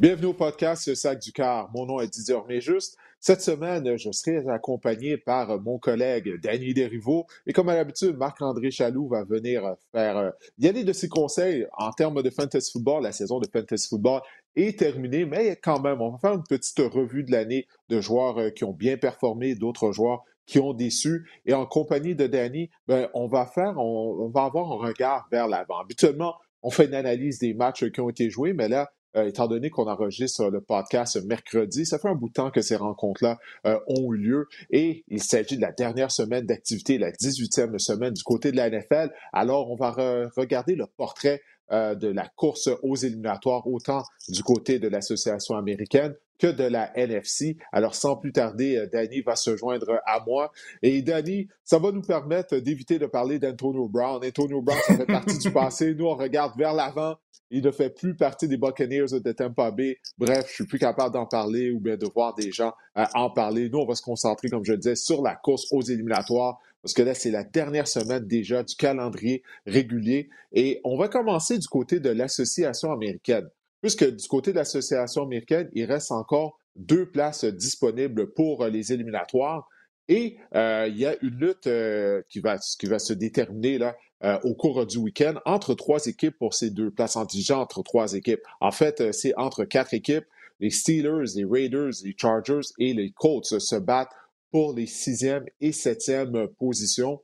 Bienvenue au podcast Sac du Car. Mon nom est Didier Juste. Cette semaine, je serai accompagné par mon collègue Danny Derivo. Et comme à l'habitude, Marc-André Chaloux va venir faire y aller de ses conseils en termes de fantasy football. La saison de fantasy football est terminée, mais quand même, on va faire une petite revue de l'année de joueurs euh, qui ont bien performé, d'autres joueurs qui ont déçu. Et en compagnie de Danny, ben, on va faire, on, va avoir un regard vers l'avant. Habituellement, on fait une analyse des matchs qui ont été joués, mais là, euh, étant donné qu'on enregistre le podcast mercredi, ça fait un bout de temps que ces rencontres-là euh, ont eu lieu et il s'agit de la dernière semaine d'activité, la 18e semaine du côté de la NFL. Alors, on va regarder le portrait euh, de la course aux éliminatoires, autant du côté de l'association américaine que de la NFC. Alors, sans plus tarder, Danny va se joindre à moi. Et Danny, ça va nous permettre d'éviter de parler d'Antonio Brown. Antonio Brown, ça fait partie du passé. Nous, on regarde vers l'avant il ne fait plus partie des Buccaneers de Tampa Bay. Bref, je suis plus capable d'en parler ou bien de voir des gens euh, en parler. Nous, on va se concentrer, comme je le disais, sur la course aux éliminatoires parce que là, c'est la dernière semaine déjà du calendrier régulier. Et on va commencer du côté de l'association américaine. Puisque du côté de l'association américaine, il reste encore deux places disponibles pour les éliminatoires. Et euh, il y a une lutte euh, qui, va, qui va se déterminer là, euh, au cours du week-end entre trois équipes pour ces deux places antigènes entre trois équipes. En fait, euh, c'est entre quatre équipes. Les Steelers, les Raiders, les Chargers et les Colts se battent pour les sixième et septième positions.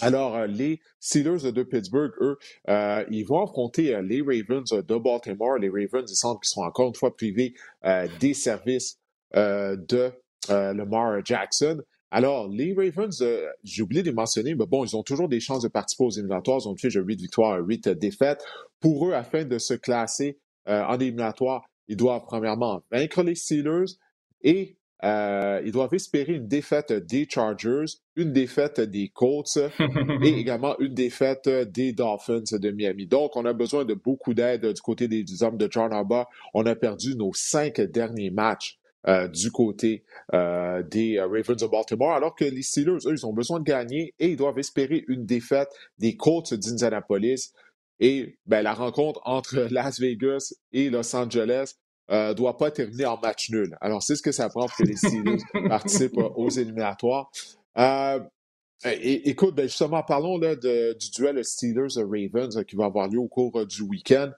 Alors, euh, les Steelers de Pittsburgh, eux, ils vont affronter les Ravens de Baltimore. Les Ravens, il semble qu'ils sont encore une fois privés des services de Lamar Jackson. Alors, les Ravens, euh, j'ai oublié de les mentionner, mais bon, ils ont toujours des chances de participer aux éliminatoires. Ils ont fait 8 victoires, 8 défaites. Pour eux, afin de se classer euh, en éliminatoire, ils doivent premièrement vaincre les Steelers et euh, ils doivent espérer une défaite des Chargers, une défaite des Colts et également une défaite des Dolphins de Miami. Donc, on a besoin de beaucoup d'aide du côté des, hommes de John Harbaugh. On a perdu nos cinq derniers matchs euh, du côté euh, des Ravens de Baltimore, alors que les Steelers, eux, ils ont besoin de gagner et ils doivent espérer une défaite des Colts d'Indianapolis. Et ben, la rencontre entre Las Vegas et Los Angeles ne doit pas terminer en match nul. Alors, c'est ce que ça prend pour que les Steelers participent aux éliminatoires. écoute, ben justement, parlons là, de, du duel Steelers-Ravens qui va avoir lieu au cours du week-end.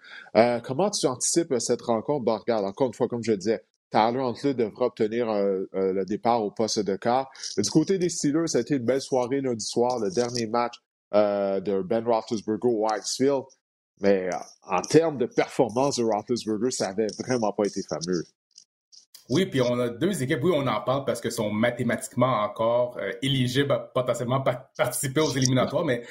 comment tu anticipes cette rencontre? Bon, regarde, encore une fois, comme je disais, Tyler Huntley devra obtenir euh, euh, le départ au poste de quart. Du côté des Steelers, ça a été une belle soirée lundi soir, le dernier match euh, de Ben Roethlisberger au Whitesfield. Mais en termes de performance de Roethlisberger, ça n'avait vraiment pas été fameux. Oui, puis on a deux équipes, oui, on en parle parce que sont mathématiquement encore éligibles à potentiellement participer aux éliminatoires, mais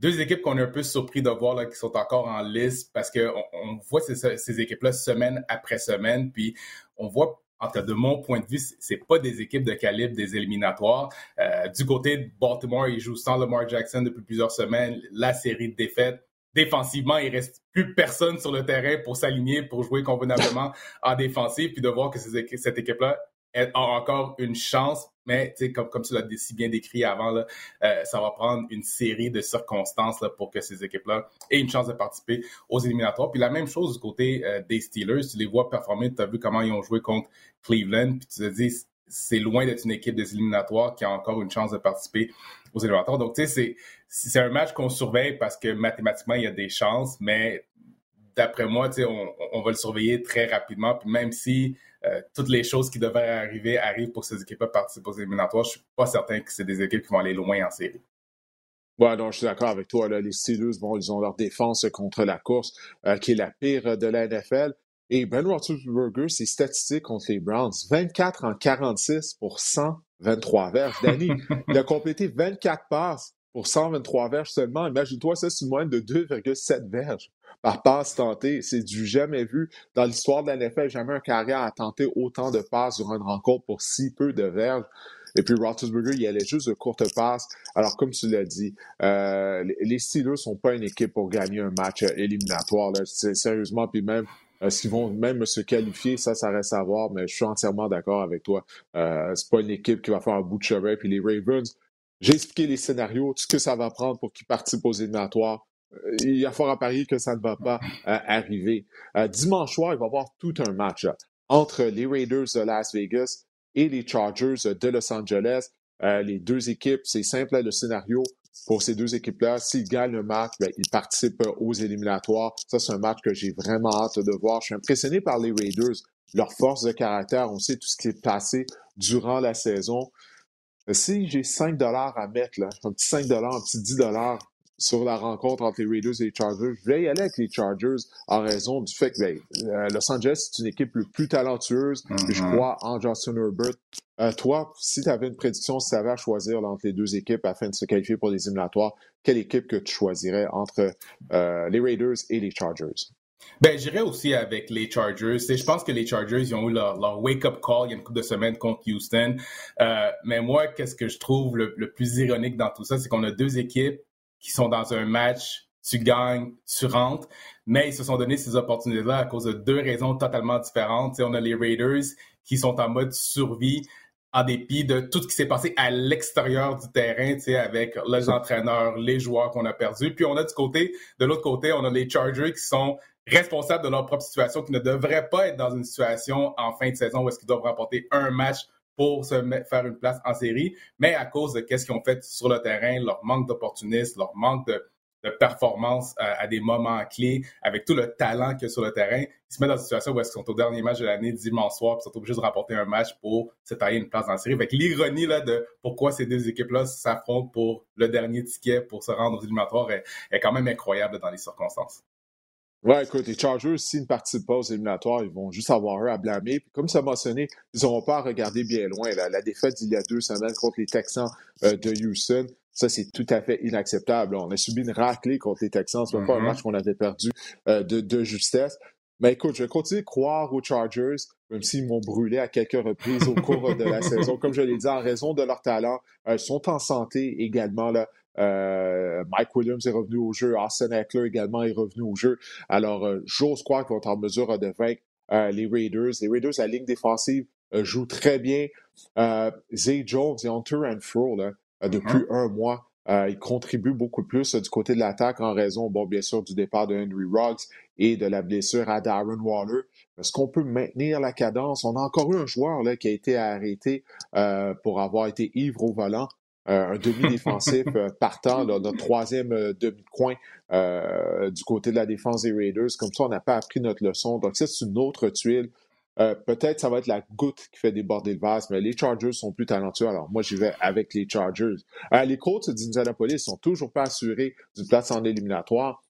deux équipes qu'on est un peu surpris de voir là, qui sont encore en liste parce qu'on on voit ces, équipes-là semaine après semaine, puis on voit en tout de mon point de vue, c'est pas des équipes de calibre des éliminatoires. Euh, du côté de Baltimore, ils jouent sans Lamar Jackson depuis plusieurs semaines. La série de défaites. Défensivement, il reste plus personne sur le terrain pour s'aligner, pour jouer convenablement en défensive, puis de voir que cette équipe-là a encore une chance, mais comme, comme tu l'as si bien décrit avant, là, euh, ça va prendre une série de circonstances là, pour que ces équipes-là aient une chance de participer aux éliminatoires. Puis la même chose du côté euh, des Steelers, tu les vois performer, tu as vu comment ils ont joué contre Cleveland, puis tu te dis, c'est loin d'être une équipe des éliminatoires qui a encore une chance de participer aux éliminatoires. Donc, tu sais, c'est un match qu'on surveille parce que mathématiquement, il y a des chances, mais d'après moi, tu sais, on, va le surveiller très rapidement. Puis même si euh, toutes les choses qui devraient arriver arrivent pour ces équipes-là participent aux éliminatoires. Je suis pas certain que c'est des équipes qui vont aller loin en série. Ouais, non, je suis d'accord avec toi. Les Steelers, bon, ils ont leur défense contre la course, euh, qui est la pire de la NFL. Et Ben Roethlisberger, ses statistiques contre les Browns, 24 en 46 pour 123 verges. Danny, il a complété 24 passes pour 123 verges seulement. Imagine-toi, ça, c'est une moyenne de 2,7 verges par passe tentée. C'est du jamais vu dans l'histoire de la NFL. Jamais un carrière a tenté autant de passes sur une rencontre pour si peu de verges. Et puis Roethlisberger, il allait juste de courtes passes. Alors, comme tu l'as dit, euh, les Steelers sont pas une équipe pour gagner un match éliminatoire. Sérieusement, puis même est-ce qu'ils vont même se qualifier? Ça, ça reste à voir, mais je suis entièrement d'accord avec toi. Euh, c'est pas une équipe qui va faire un bout de chemin. Puis les Ravens, j'ai expliqué les scénarios, ce que ça va prendre pour qu'ils participent aux éliminatoires. Euh, il y a fort à parier que ça ne va pas euh, arriver. Euh, dimanche soir, il va y avoir tout un match entre les Raiders de Las Vegas et les Chargers de Los Angeles. les deux équipes, c'est simple le scénario pour ces deux équipes-là. S'ils gagnent le match, ben, ils participent aux éliminatoires. Ça, c'est un match que j'ai vraiment hâte de voir. Je suis impressionné par les Raiders, leur force de caractère. On sait tout ce qui est passé durant la saison. Si j'ai 5 dollars à mettre, là, un petit 5 dollars, un petit 10 dollars sur la rencontre entre les Raiders et les Chargers. Je vais y aller avec les Chargers en raison du fait que ben, euh, Los Angeles, c'est une équipe le plus talentueuse. Je mm-hmm. crois en Justin Herbert. Euh, toi, si tu avais une prédiction, si tu avais à choisir entre les deux équipes afin de se qualifier pour les éliminatoires, quelle équipe que tu choisirais entre euh, les Raiders et les Chargers? Ben, j'irais aussi avec les Chargers. je pense que les Chargers, ils ont eu leur, wake-up call il y a une couple de semaines contre Houston. mais moi, qu'est-ce que je trouve le, plus ironique dans tout ça, c'est qu'on a deux équipes qui sont dans un match, tu gagnes, tu rentres, mais ils se sont donné ces opportunités-là à cause de deux raisons totalement différentes. on a les Raiders qui sont en mode survie en dépit de tout ce qui s'est passé à l'extérieur du terrain, avec les entraîneurs, les joueurs qu'on a perdus. Puis on a du côté, de l'autre côté, on a les Chargers qui sont responsables de leur propre situation, qui ne devraient pas être dans une situation en fin de saison où est-ce qu'ils doivent remporter un match pour se faire une place en série, mais à cause de qu'est-ce qu'ils ont fait sur le terrain, leur manque d'opportunisme, leur manque de, performance à, des moments clés, avec tout le talent qu'il y a sur le terrain, ils se mettent dans une situation où ils sont au dernier match de l'année dimanche soir, puis ils sont obligés de remporter un match pour se tailler une place en série. Avec l'ironie là de pourquoi ces deux équipes-là s'affrontent pour le dernier ticket pour se rendre aux éliminatoires est quand même incroyable dans les circonstances. Ouais, écoute, les Chargers, s'ils ne participent pas aux éliminatoires, ils vont juste avoir eux à blâmer. Puis comme ça mentionné, ils n'auront pas à regarder bien loin. La défaite d'il y a deux semaines contre les Texans euh, de Houston, ça, c'est tout à fait inacceptable. On a subi une raclée contre les Texans. Ce n'est pas un mm-hmm. match qu'on avait perdu euh, de, de, justesse. Mais écoute, je vais continuer de croire aux Chargers, même s'ils m'ont brûlé à quelques reprises au cours de la saison. Comme je l'ai dit, en raison de leur talent, euh, ils sont en santé également. Là. Euh, Mike Williams est revenu au jeu. Austin Eckler également est revenu au jeu. Alors, euh, j'ose croire qu'ils vont être en mesure de vaincre euh, les Raiders. Les Raiders, la ligne défensive joue très bien. Zay Jones et Hunter Fro, là, depuis mm-hmm. un mois, ils contribuent beaucoup plus du côté de l'attaque en raison, bon, bien sûr, du départ de Henry Ruggs et de la blessure à Darren Waller. Est-ce qu'on peut maintenir la cadence? On a encore eu un joueur là, qui a été arrêté pour avoir été ivre au volant. Euh, un demi-défensif euh, partant, notre troisième euh, demi-coin du côté de la défense des Raiders. Comme ça, on n'a pas appris notre leçon. Donc, ça, c'est une autre tuile. Peut-être ça va être la goutte qui fait déborder le vase, mais les Chargers sont plus talentueux. Alors, moi, j'y vais avec les Chargers. les Colts d'Indianapolis sont toujours pas assurés du place en éliminatoire.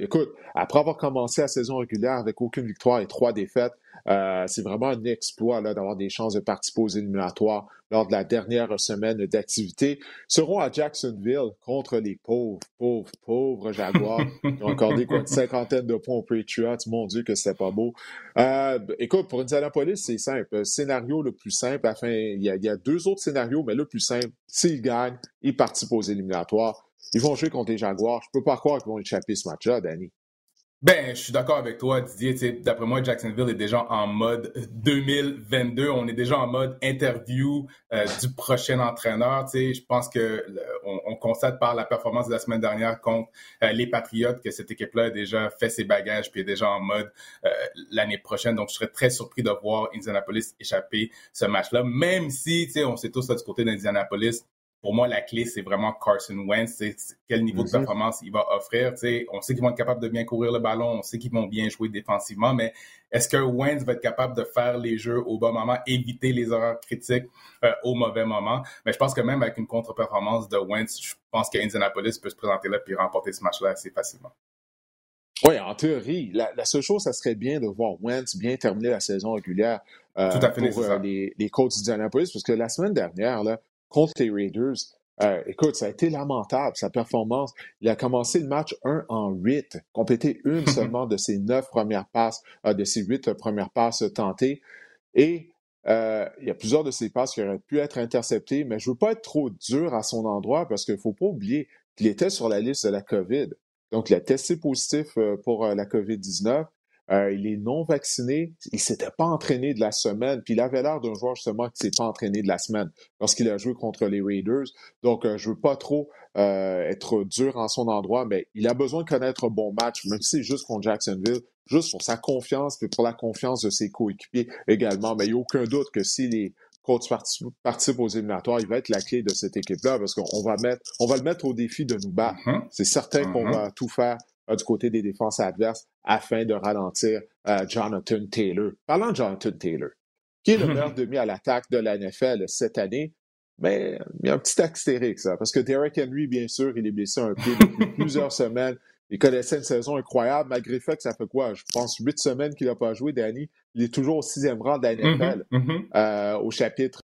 écoute, après avoir commencé la saison régulière avec aucune victoire et trois défaites, euh, c'est vraiment un exploit d'avoir des chances de participer aux éliminatoires lors de la dernière semaine d'activité. seront à Jacksonville contre les pauvres, pauvres, pauvres Jaguars qui ont accordé quoi, une cinquantaine de points aux Patriots. Mon Dieu, que c'était pas beau. Euh, écoute, pour Indianapolis, c'est simple. Scénario le plus simple, afin, il y, a, il y a deux autres scénarios, mais le plus simple, s'ils gagnent, ils participent aux éliminatoires. Ils vont jouer contre les Jaguars. Je peux pas croire qu'ils vont échapper ce match-là, Danny. Ben, je suis d'accord avec toi, Didier. D'après moi, Jacksonville est déjà en mode 2022. On est déjà en mode interview euh, du prochain entraîneur. Je pense que on, constate par la performance de la semaine dernière contre euh, les Patriotes que cette équipe-là a déjà fait ses bagages puis est déjà en mode euh, l'année prochaine. Donc, je serais très surpris de voir Indianapolis échapper ce match-là, même si, on sait tous là, du côté d'Indianapolis, pour moi, la clé, c'est vraiment Carson Wentz. C'est quel niveau de performance il va offrir. on sait qu'ils vont être capables de bien courir le ballon, on sait qu'ils vont bien jouer défensivement, mais est-ce que Wentz va être capable de faire les jeux au bon moment, éviter les erreurs critiques euh, au mauvais moment? Mais je pense que même avec une contre-performance de Wentz, je pense qu'Indianapolis peut se présenter là et remporter ce match-là assez facilement. Oui, en théorie, la, seule chose, ça serait bien de voir Wentz bien terminer la saison régulière euh, pour euh, les, les Colts d'Indianapolis, parce que la semaine dernière, là, contre les Raiders, euh, écoute, ça a été lamentable, sa performance. Il a commencé le match 1 en 8, complété une seulement de ses neuf premières passes, de ses huit premières passes tentées. Et il y a plusieurs de ses passes qui auraient pu être interceptées, mais je ne veux pas être trop dur à son endroit parce qu'il ne faut pas oublier qu'il était sur la liste de la COVID. Donc, il a testé positif euh, pour euh, la COVID-19. Euh, il est non vacciné. Il s'était pas entraîné de la semaine. Puis il avait l'air d'un joueur justement qui s'est pas entraîné de la semaine lorsqu'il a joué contre les Raiders. Donc je veux pas trop être dur en son endroit, mais il a besoin de connaître un bon match, même si c'est juste contre Jacksonville, juste pour sa confiance et pour la confiance de ses coéquipiers également. Mais il n'y a aucun doute que si les Colts participe aux éliminatoires, il va être la clé de cette équipe-là parce qu'on va mettre, on va le mettre au défi de nous battre. Mm-hmm. C'est certain qu'on mm-hmm. va tout faire euh, du côté des défenses adverses afin de ralentir euh, Jonathan Taylor. Parlant de Jonathan Taylor, qui est le meilleur demi à l'attaque de la NFL cette année, mais il y a un petit astérix, parce que Derek Henry, bien sûr, il est blessé un pied depuis plusieurs semaines. Il connaissait une saison incroyable, malgré le fait que ça fait quoi? Je pense huit semaines qu'il n'a pas joué, Danny. Il est toujours au sixième rang de la mm-hmm, NFL mm-hmm. euh, au chapitre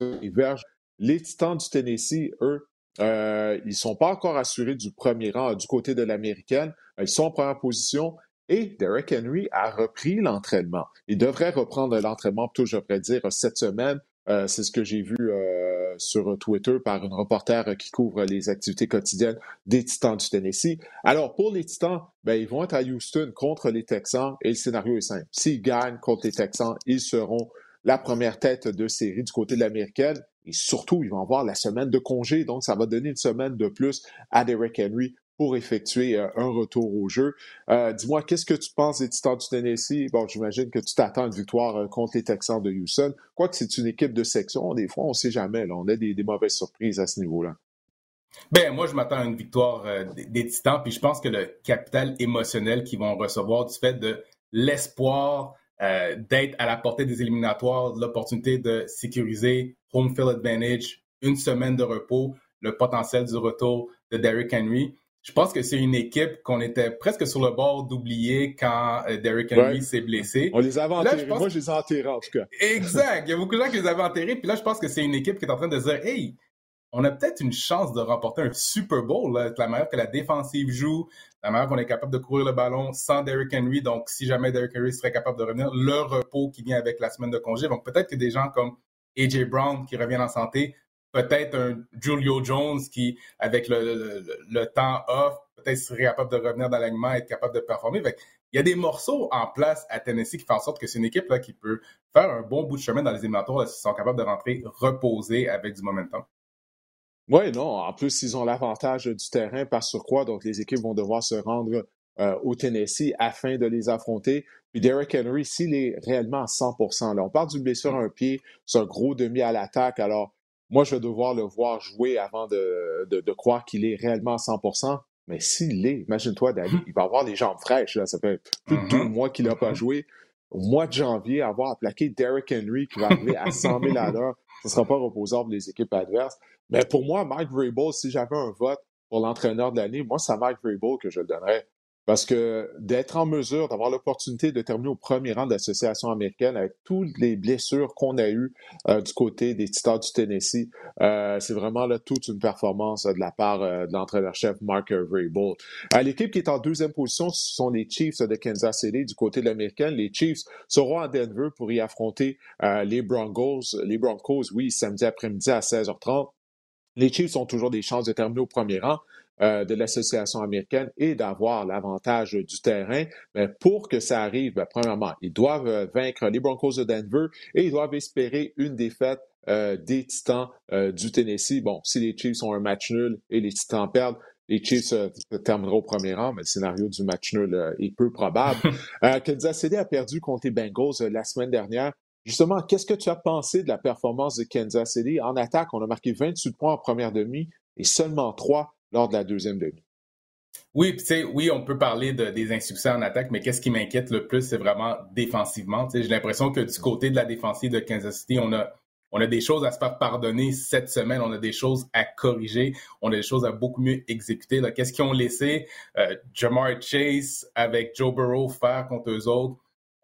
verge. Les Titans du Tennessee, eux, euh, ils ne sont pas encore assurés du premier rang du côté de l'américaine. Ils sont en première position et Derek Henry a repris l'entraînement. Il devrait reprendre l'entraînement, plutôt, je pourrais dire, cette semaine. Euh, c'est ce que j'ai vu euh, sur Twitter par une reporter qui couvre les activités quotidiennes des Titans du Tennessee. Alors, pour les Titans, ben, ils vont être à Houston contre les Texans et le scénario est simple. S'ils gagnent contre les Texans, ils seront la première tête de série du côté de l'américaine. Et surtout, ils vont avoir la semaine de congé, donc ça va donner une semaine de plus à Derek Henry pour effectuer euh, un retour au jeu. Euh, dis-moi, qu'est-ce que tu penses des Titans du Tennessee? Bon, j'imagine que tu t'attends à une victoire euh, contre les Texans de Houston. Quoique c'est une équipe de section, des fois, on ne sait jamais. Là, on a des, mauvaises surprises à ce niveau-là. Ben, moi, je m'attends à une victoire des, Titans, puis je pense que le capital émotionnel qu'ils vont recevoir du fait de l'espoir d'être à la portée des éliminatoires, l'opportunité de sécuriser home field advantage, une semaine de repos, le potentiel du retour de Derrick Henry je pense que c'est une équipe qu'on était presque sur le bord d'oublier quand euh, Derrick Henry s'est blessé. On les avait enterrés. Moi, je les ai enterrés, en tout cas. exact. Il y a beaucoup de gens qui les avaient enterrés. Puis là, je pense que c'est une équipe qui est en train de dire, hey, on a peut-être une chance de remporter un Super Bowl, là, la manière que la défensive joue, la manière qu'on est capable de courir le ballon sans Derrick Henry. Donc, si jamais Derrick Henry serait capable de revenir, le repos qui vient avec la semaine de congé. Donc, peut-être que des gens comme AJ Brown qui reviennent en santé peut-être un Julio Jones qui, avec le, temps off, peut-être serait capable de revenir dans l'alignement être capable de performer. il y a des morceaux en place à Tennessee qui font en sorte que c'est une équipe là, qui peut faire un bon bout de chemin dans les éliminatoires s'ils sont capables de rentrer reposés avec du momentum. Oui, non. En plus, ils ont l'avantage du terrain par surcroît, donc les équipes vont devoir se rendre euh, au Tennessee afin de les affronter. Puis Derrick Henry, s'il est réellement à 100 là, on parle d'une blessure à un pied, c'est un gros demi à l'attaque. Alors, moi, je vais devoir le voir jouer avant de, de, croire qu'il est réellement à 100% mais s'il l'est, imagine-toi, David, il va avoir les jambes fraîches. Là. Ça fait plus de deux mois qu'il n'a pas joué. Au mois de janvier, avoir à plaquer Derrick Henry qui va arriver à 100 000 à l'heure, ne sera pas reposable pour les équipes adverses. Mais pour moi, Mike Vrabel, si j'avais un vote pour l'entraîneur de l'année, moi, c'est Mike Vrabel que je le donnerais. Parce que d'être en mesure d'avoir l'opportunité de terminer au premier rang de l'association américaine avec toutes les blessures qu'on a eues euh, du côté des Titans du Tennessee, euh, c'est vraiment là toute une performance euh, de la part de l'entraîneur-chef Mark Vrabel. L'équipe qui est en deuxième position, ce sont les Chiefs de Kansas City du côté de l'américaine. Les Chiefs seront à Denver pour y affronter les Broncos. Les Broncos, oui, samedi après-midi à 16h30. Les Chiefs ont toujours des chances de terminer au premier rang. Euh, de l'association américaine et d'avoir l'avantage du terrain. Mais pour que ça arrive, ben, premièrement, ils doivent euh, vaincre les Broncos de Denver et ils doivent espérer une défaite euh, des Titans du Tennessee. Bon, si les Chiefs ont un match nul et les Titans perdent, les Chiefs termineront au premier rang, mais le scénario du match nul est peu probable. Kansas City a perdu contre les Bengals la semaine dernière. Justement, qu'est-ce que tu as pensé de la performance de Kansas City? En attaque, on a marqué 28 points en première demi et seulement 3 lors de la deuxième demi. Oui, oui, on peut parler de, des insuccès en attaque, mais qu'est-ce qui m'inquiète le plus, c'est vraiment défensivement. J'ai l'impression que du côté de la défensive de Kansas City, on a, on a des choses à se faire pardonner cette semaine, on a des choses à corriger, on a des choses à beaucoup mieux exécuter. Qu'est-ce qu'ils ont laissé euh, Jamar Chase avec Joe Burrow faire contre eux autres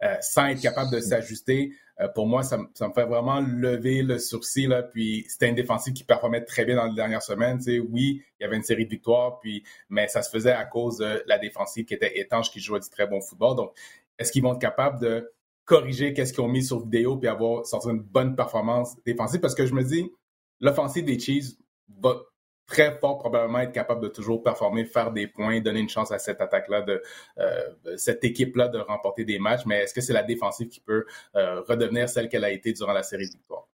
euh, sans être capable de s'ajuster? Euh, pour moi, ça, me fait vraiment lever le sourcil. Là, puis c'était une défensive qui performait très bien dans les dernières semaines. oui, il y avait une série de victoires, puis, mais ça se faisait à cause de la défensive qui était étanche, qui jouait du très bon football. Donc, est-ce qu'ils vont être capables de corriger qu'est-ce qu'ils ont mis sur vidéo puis avoir sorti une bonne performance défensive? Parce que je me dis, l'offensive des Chiefs va très fort probablement être capable de toujours performer, faire des points, donner une chance à cette attaque-là, de euh, cette équipe-là de remporter des matchs. Mais est-ce que c'est la défensive qui peut euh, redevenir celle qu'elle a été durant la série de victoires?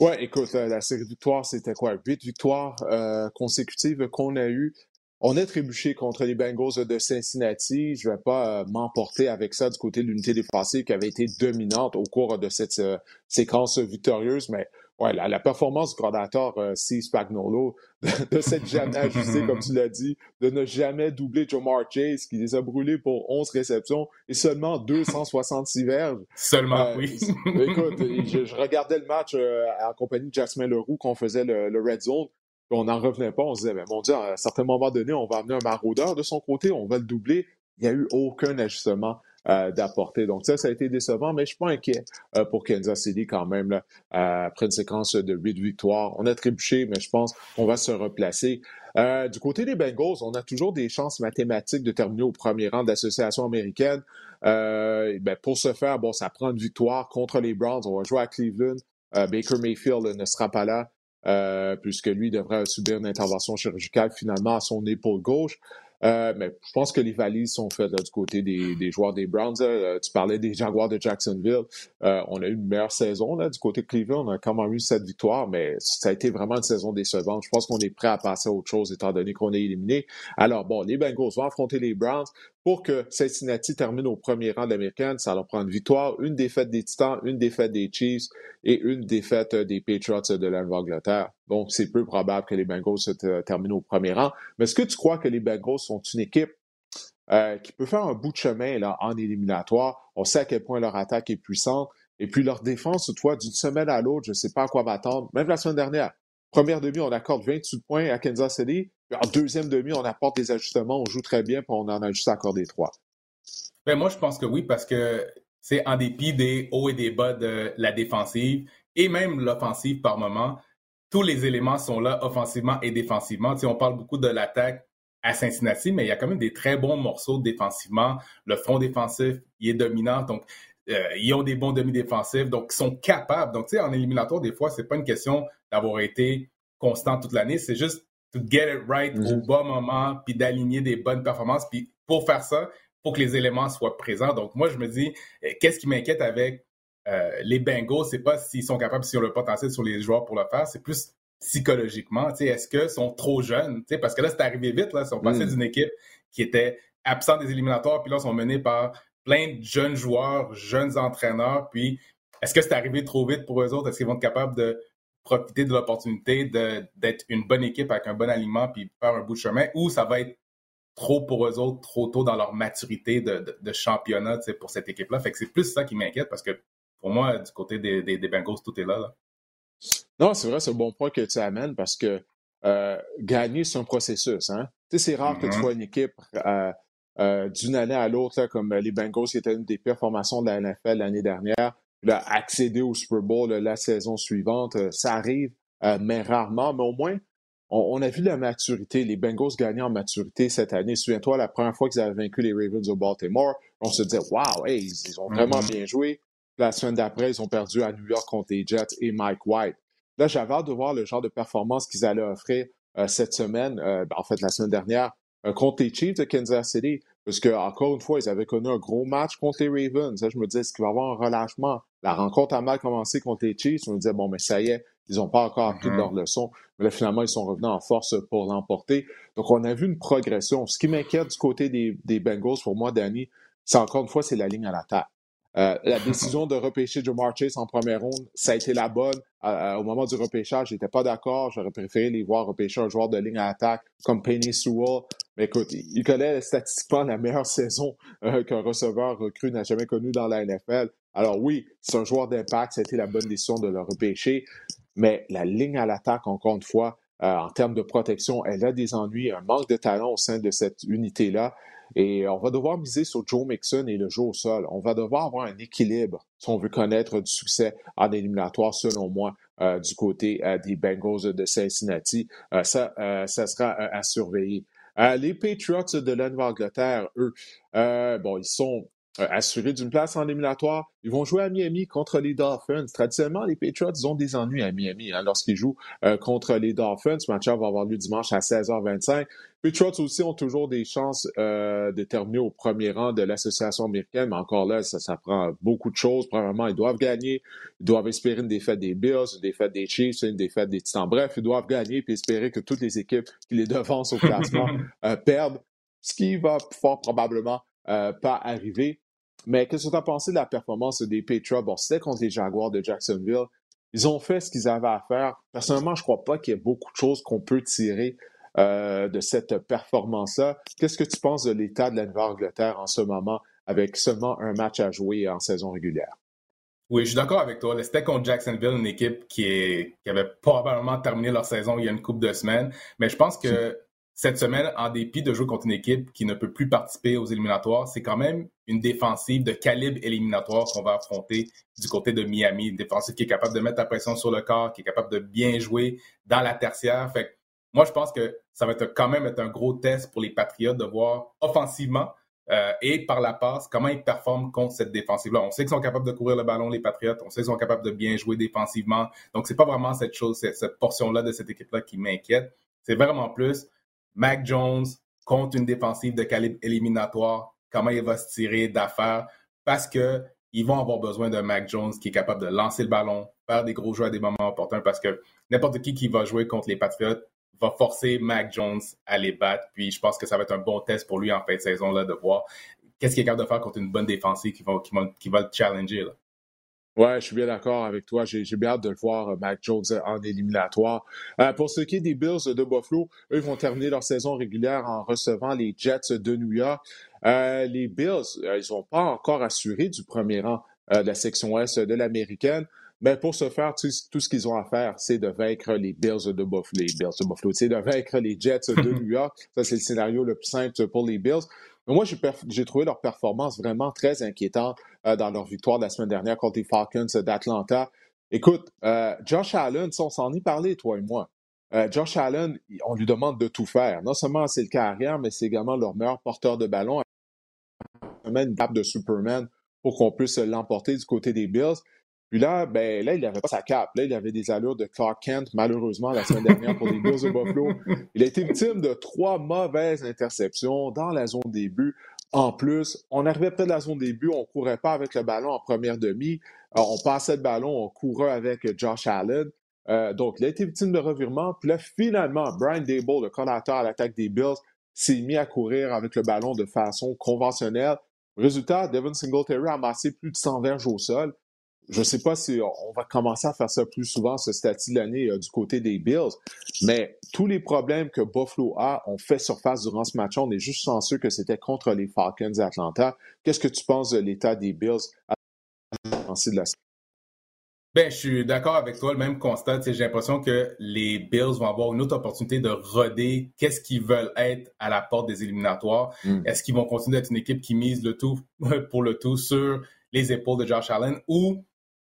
Ouais, écoute, la série de victoires, c'était quoi? Huit victoires euh, consécutives qu'on a eues. On a trébuché contre les Bengals de Cincinnati. Je ne vais pas m'emporter avec ça du côté de l'unité défensive qui avait été dominante au cours de cette séquence victorieuse, mais ouais, la, performance du coordinateur euh, C. Spagnolo de, s'être jamais ajusté, comme tu l'as dit, de ne jamais doubler Jamar Chase, qui les a brûlés pour 11 réceptions et seulement 266 verges. Seulement, euh, oui. écoute, je, regardais le match euh, en compagnie de Jasmine Leroux qu'on faisait le, Red Zone. On n'en revenait pas. On se disait, mais mon Dieu, à un certain moment donné, on va amener un maraudeur de son côté, on va le doubler. Il n'y a eu aucun ajustement euh, d'apporter. Donc ça, ça a été décevant, mais je suis pas inquiet euh, pour Kansas City quand même. Là, euh, après une séquence de huit victoires, on a trébuché, mais je pense qu'on va se replacer. du côté des Bengals, on a toujours des chances mathématiques de terminer au premier rang de l'association américaine. Ben, pour ce faire, bon, ça prend une victoire contre les Browns. On va jouer à Cleveland. Baker Mayfield ne sera pas là. puisque lui devrait subir une intervention chirurgicale finalement à son épaule gauche. Euh, mais je pense que les valises sont faites du côté des, joueurs des Browns. Euh, tu parlais des Jaguars de Jacksonville. Euh, on a eu une meilleure saison là, du côté de Cleveland. On a quand même eu cette victoire, mais ça a été vraiment une saison décevante. Je pense qu'on est prêt à passer à autre chose étant donné qu'on est éliminé. Alors bon, les Bengals vont affronter les Browns. Pour que Cincinnati termine au premier rang de ça leur prend une victoire, une défaite des Titans, une défaite des Chiefs et une défaite des Patriots de la Nouvelle-Angleterre. Donc, c'est peu probable que les Bengals se terminent au premier rang. Mais est-ce que tu crois que les Bengals sont une équipe euh, qui peut faire un bout de chemin là, en éliminatoire? On sait à quel point leur attaque est puissante. Et puis leur défense, toutefois, d'une semaine à l'autre, je ne sais pas à quoi m'attendre. Même la semaine dernière, première demi, on accorde 28 points à Kansas City. En deuxième demi, on apporte des ajustements, on joue très bien, puis on en a juste accordé trois. Ben moi, je pense que oui, parce que c'est en dépit des hauts et des bas de la défensive et même l'offensive par moment, tous les éléments sont là offensivement et défensivement. On parle beaucoup de l'attaque à Cincinnati, mais il y a quand même des très bons morceaux défensivement. Le front défensif, il est dominant, donc euh, ils ont des bons demi-défensifs, donc ils sont capables. Donc, tu sais, en éliminatoire, des fois, c'est pas une question d'avoir été constant toute l'année, c'est juste to get it right au mhm. bon moment, puis d'aligner des bonnes performances. Puis pour faire ça, faut que les éléments soient présents. Donc moi, je me dis, euh, qu'est-ce qui m'inquiète avec euh, les Bengals, c'est pas s'ils sont capables, s'ils ont le potentiel sur les joueurs pour le faire, c'est plus psychologiquement. Est-ce qu'ils sont trop jeunes? Parce que là, c'est arrivé vite. Là, ils sont passés mhm. d'une équipe qui était absente des éliminatoires, puis là, ils sont menés par plein de jeunes joueurs, jeunes entraîneurs. Puis, est-ce que c'est arrivé trop vite pour eux autres? Est-ce qu'ils vont être capables de profiter de l'opportunité d'être une bonne équipe avec un bon aliment puis faire un bout de chemin ou ça va être trop pour eux autres, trop tôt dans leur maturité de, de, championnat pour cette équipe-là? Fait que c'est plus ça qui m'inquiète parce que pour moi, du côté des, des, Bengals, tout est là. Non, c'est vrai, c'est un bon point que tu amènes parce que euh, gagner, c'est un processus. Hein? c'est rare que tu mm-hmm. vois une équipe euh, euh, d'une année à l'autre, comme les Bengals, qui étaient une des pires formations de la NFL l'année dernière, accéder au Super Bowl la saison suivante. Euh, ça arrive, euh, mais rarement. Mais au moins, on, a vu la maturité. Les Bengals gagner en maturité cette année. Souviens-toi, la première fois qu'ils avaient vaincu les Ravens de Baltimore, on se disait, wow, hey, ils, ont vraiment mm-hmm. bien joué. La semaine d'après, ils ont perdu à New York contre les Jets et Mike White. Là, j'avais hâte de voir le genre de performance qu'ils allaient offrir euh, cette semaine, ben, en fait la semaine dernière, contre les Chiefs de Kansas City. Parce que, encore une fois, ils avaient connu un gros match contre les Ravens. je me disais, est-ce qu'il va y avoir un relâchement? La rencontre a mal commencé contre les Chiefs. On me disait, bon, mais ça y est, ils n'ont pas encore appris de mm-hmm. leur leçon. Mais là, finalement, ils sont revenus en force pour l'emporter. Donc, on a vu une progression. Ce qui m'inquiète du côté des, des Bengals, pour moi, Danny, c'est encore une fois, c'est la ligne à l'attaque. Euh, la décision de repêcher Jamar Chase en première ronde, ça a été la bonne. au moment du repêchage, j'étais pas d'accord. J'aurais préféré les voir repêcher un joueur de ligne à attaque comme Penny Sewell. Mais écoute, il connaît statistiquement la meilleure saison euh, qu'un receveur recru n'a jamais connue dans la NFL. Alors oui, c'est un joueur d'impact. Ça a été la bonne décision de le repêcher. Mais la ligne à l'attaque, encore une fois, euh, en termes de protection, elle a des ennuis, un manque de talent au sein de cette unité-là. Et on va devoir miser sur Joe Mixon et le jeu au sol. On va devoir avoir un équilibre si on veut connaître du succès en éliminatoire, selon moi, euh, du côté euh, des Bengals de Cincinnati. ça, ça sera à surveiller. Les Patriots de la Nouvelle-Angleterre, eux, bon, ils sont euh, assurés d'une place en éliminatoire. Ils vont jouer à Miami contre les Dolphins. Traditionnellement, les Patriots, ont des ennuis à Miami hein, lorsqu'ils jouent euh, contre les Dolphins. Ce match va avoir lieu dimanche à 16h25. Patriots aussi ont toujours des chances euh, de terminer au premier rang de l'association américaine, mais encore là, ça, ça prend beaucoup de choses. Premièrement, ils doivent gagner. Ils doivent espérer une défaite des Bills, une défaite des Chiefs, une défaite des Titans. Bref, ils doivent gagner et espérer que toutes les équipes qui les devancent au classement perdent, ce qui va fort probablement pas arriver. Mais qu'est-ce que tu as pensé de la performance des Patriots? Bon, c'était contre les Jaguars de Jacksonville. Ils ont fait ce qu'ils avaient à faire. Personnellement, je ne crois pas qu'il y ait beaucoup de choses qu'on peut tirer euh, de cette performance-là. Qu'est-ce que tu penses de l'état de la Nouvelle-Angleterre en ce moment avec seulement un match à jouer en saison régulière? Oui, je suis d'accord avec toi. C'était contre Jacksonville, une équipe qui, est, qui avait probablement terminé leur saison il y a une couple de semaines. Mais je pense que cette semaine, en dépit de jouer contre une équipe qui ne peut plus participer aux éliminatoires, c'est quand même une défensive de calibre éliminatoire qu'on va affronter du côté de Miami. Une défensive qui est capable de mettre la pression sur le corps, qui est capable de bien jouer dans la tertiaire. Fait moi, je pense que ça va être quand même être un gros test pour les Patriots de voir offensivement euh, et par la passe comment ils performent contre cette défensive-là. On sait qu'ils sont capables de courir le ballon, les Patriots. On sait qu'ils sont capables de bien jouer défensivement. Donc, c'est pas vraiment cette chose, cette portion-là de cette équipe-là qui m'inquiète. C'est vraiment plus Mac Jones contre une défensive de calibre éliminatoire, comment il va se tirer d'affaires? Parce qu'ils vont avoir besoin d'un Mac Jones qui est capable de lancer le ballon, faire des gros jeux à des moments opportuns parce que n'importe qui qui va jouer contre les Patriots va forcer Mac Jones à les battre. Puis je pense que ça va être un bon test pour lui en fin de saison là, de voir qu'est-ce qu'il est capable de faire contre une bonne défensive qui va, le challenger. Ouais, je suis bien d'accord avec toi. J'ai bien hâte de le voir, euh, Mac Jones, euh, en éliminatoire. Euh, pour ce qui est des Bills de Buffalo, eux vont terminer leur saison régulière en recevant les Jets de New York. les Bills, ils n'ont pas encore assuré du premier rang de la section Est de l'américaine. Mais pour ce faire, tout, ce qu'ils ont à faire, c'est de vaincre les Bills de Buffalo. Les Bills de Buffalo, c'est de vaincre les Jets de New York. Ça, c'est le scénario le plus simple pour les Bills. Mais moi, j'ai trouvé leur performance vraiment très inquiétante euh, dans leur victoire de la semaine dernière contre les Falcons d'Atlanta. Écoute, euh, Josh Allen, on s'en est parlé, toi et moi. Euh, Josh Allen, on lui demande de tout faire. Non seulement c'est le carrière, mais c'est également leur meilleur porteur de ballon. Une cape de Superman pour qu'on puisse l'emporter du côté des Bills. Puis là, ben, là, il n'avait pas sa cape. Là, il avait des allures de Clark Kent, malheureusement, la semaine dernière pour les Bills de Buffalo. Il a été victime de trois mauvaises interceptions dans la zone des buts. En plus, on arrivait près de la zone des buts, on courait pas avec le ballon en première demi. on passait le ballon, on courait avec Josh Allen. Euh, donc, il a été victime de revirement. Puis là, finalement, Brian Dable, le coordinateur à l'attaque des Bills, s'est mis à courir avec le ballon de façon conventionnelle. Résultat, Devin Singletary a amassé plus de 100 verges au sol je ne sais pas si on va commencer à faire ça plus souvent, ce statut de l'année euh, du côté des Bills, mais tous les problèmes que Buffalo a ont fait surface durant ce match. On est juste chanceux que c'était contre les Falcons d'Atlanta. Qu'est-ce que tu penses de l'état des Bills à de la ben, je suis d'accord avec toi, le même constat. J'ai l'impression que les Bills vont avoir une autre opportunité de roder qu'est-ce qu'ils veulent être à la porte des éliminatoires. Hmm. Est-ce qu'ils vont continuer d'être une équipe qui mise le tout pour le tout sur les épaules de Josh Allen ou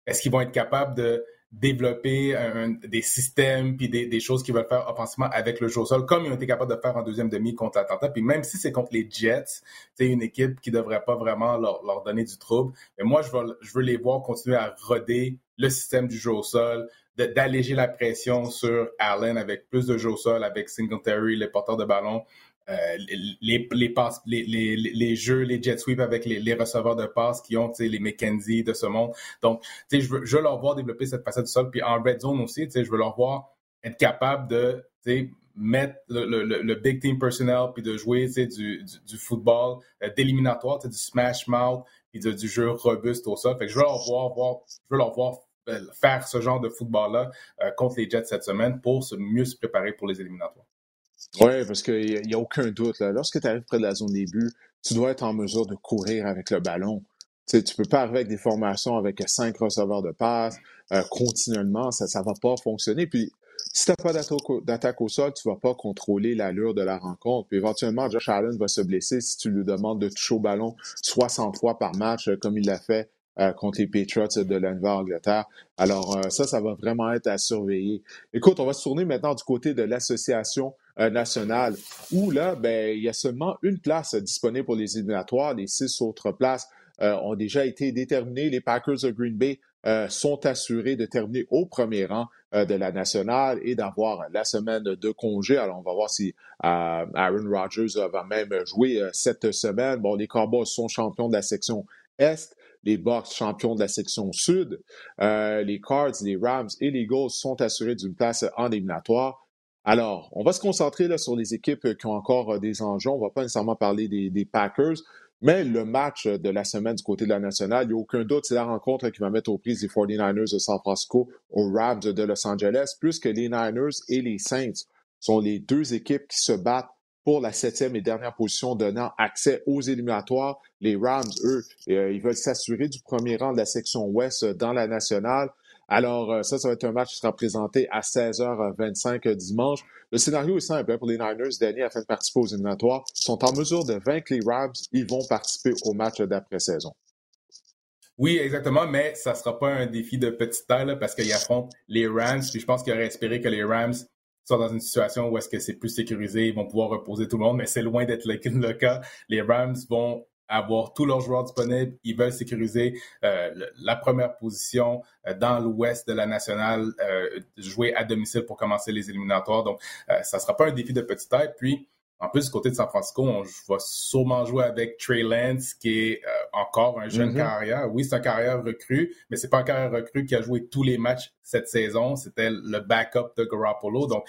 est-ce qu'ils vont être capables de développer des systèmes puis des, choses qu'ils veulent faire offensivement avec le jeu au sol, comme ils ont été capables de faire en deuxième demi contre Atlanta? Puis même si c'est contre les Jets, c'est une équipe qui devrait pas vraiment leur, donner du trouble. Mais moi, je veux, je veux les voir continuer à roder le système du jeu au sol, d'alléger la pression sur Allen avec plus de jeu au sol, avec Singletary, les porteurs de ballon. Euh, les, les, les, les, les, jeux, les jet sweeps avec les, receveurs de passes qui ont les McKenzie de ce monde. Donc, je veux, je veux leur voir développer cette facette du sol. Puis en red zone aussi, je veux leur voir être capable de mettre le, big team personnel, puis de jouer du, du, football euh, d'éliminatoire, du smash mouth, puis du jeu robuste au sol. Fait que je veux leur voir, voir, je veux leur voir euh, faire ce genre de football-là euh, contre les Jets cette semaine pour se mieux se préparer pour les éliminatoires. Oui, parce qu'il n'y a, aucun doute. Là. Lorsque tu arrives près de la zone début, tu dois être en mesure de courir avec le ballon. Tu ne peux pas arriver avec des formations avec cinq receveurs de passe euh, continuellement, ça ne va pas fonctionner. Puis si tu n'as pas d'attaque au sol, tu ne vas pas contrôler l'allure de la rencontre. Puis éventuellement, Josh Allen va se blesser si tu lui demandes de toucher au ballon 60 fois par match, euh, comme il l'a fait euh, contre les Patriots de la Nouvelle-Angleterre. Alors ça, ça va vraiment être à surveiller. Écoute, on va se tourner maintenant du côté de l'association nationale, où là, ben, il y a seulement une place disponible pour les éliminatoires. Les six autres places ont déjà été déterminées. Les Packers de Green Bay euh, sont assurés de terminer au premier rang euh, de la nationale et d'avoir la semaine de congé. Alors, on va voir si euh, Aaron Rodgers va même jouer cette semaine. Bon, les Cowboys sont champions de la section Est les Bucks champions de la section sud. les Cards, les Rams et les Eagles sont assurés d'une place en éliminatoire. Alors, on va se concentrer sur les équipes qui ont encore des enjeux. On ne va pas nécessairement parler des Packers. Mais le match de la semaine du côté de la nationale, il n'y a aucun doute, c'est la rencontre qui va mettre aux prises les 49ers de San Francisco aux Rams de Los Angeles, puisque les Niners et les Saints sont les deux équipes qui se battent pour la septième et dernière position, donnant accès aux éliminatoires. Les Rams, eux, euh, ils veulent s'assurer du premier rang de la section ouest dans la nationale. Alors, euh, ça, ça va être un match qui sera présenté à 16h25 dimanche. Le scénario est simple hein, pour les Niners. Danny, afin de participer aux éliminatoires, sont en mesure de vaincre les Rams. Ils vont participer au match d'après-saison. Oui, exactement, mais ça ne sera pas un défi de petite taille parce qu'ils affrontent les Rams. Puis je pense qu'il aurait espéré que les Rams soient dans une situation où est-ce que c'est plus sécurisé, ils vont pouvoir reposer tout le monde, mais c'est loin d'être le, cas. Les Rams vont avoir tous leurs joueurs disponibles. Ils veulent sécuriser euh, la première position euh, dans l'ouest de la nationale, euh, jouer à domicile pour commencer les éliminatoires. Donc, ça ne sera pas un défi de petite taille. Puis, en plus, du côté de San Francisco, on va sûrement jouer avec Trey Lance, qui est encore un jeune mm-hmm. carrière. Oui, c'est un carrière recrue, mais c'est pas un carrière recrue qui a joué tous les matchs cette saison. C'était le backup de Garoppolo. Donc,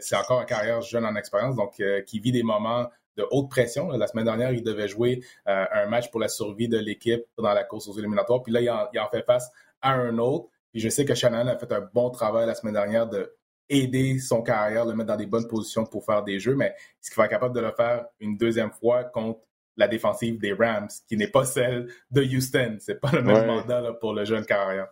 c'est encore un carrière jeune en expérience, donc qui vit des moments de haute pression. La semaine dernière, il devait jouer euh, un match pour la survie de l'équipe dans la course aux éliminatoires. Puis là, il en, fait face à un autre. Puis je sais que Shannon a fait un bon travail la semaine dernière de aider son carrière, le mettre dans des bonnes positions pour faire des jeux, mais est-ce qu'il va être capable de le faire une deuxième fois contre la défensive des Rams, qui n'est pas celle de Houston? C'est pas le même mandat pour le jeune carrière.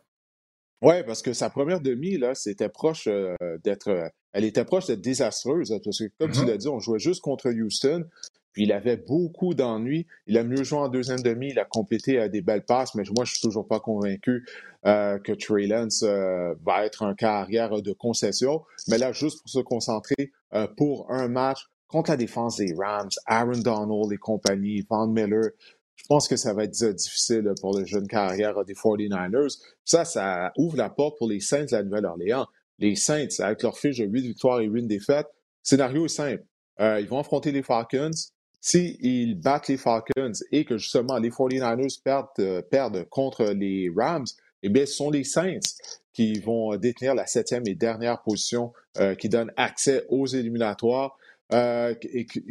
Oui, parce que sa première demi, là, c'était proche euh, d'être. Euh, elle était proche d'être désastreuse. Parce que, comme tu mm-hmm. l'as dit, on jouait juste contre Houston. Puis il avait beaucoup d'ennuis. Il a mieux joué en deuxième demi. Il a complété euh, des belles passes, mais moi, je suis toujours pas convaincu que Trey Lance va être un carrière de concession. Mais là, juste pour se concentrer pour un match contre la défense des Rams, Aaron Donald et compagnie, Von Miller, je pense que ça va être difficile pour le jeune carrière des 49ers. Ça, ça ouvre la porte pour les Saints de la Nouvelle-Orléans. Les Saints, avec leur fiche de 8 victoires et 8 défaites, scénario est simple. Euh, ils vont affronter les Falcons. S'ils battent les Falcons et que justement les 49ers perdent, euh, perdent contre les Rams, eh bien, ce sont les Saints qui vont détenir la septième et dernière position euh, qui donne accès aux éliminatoires. Euh,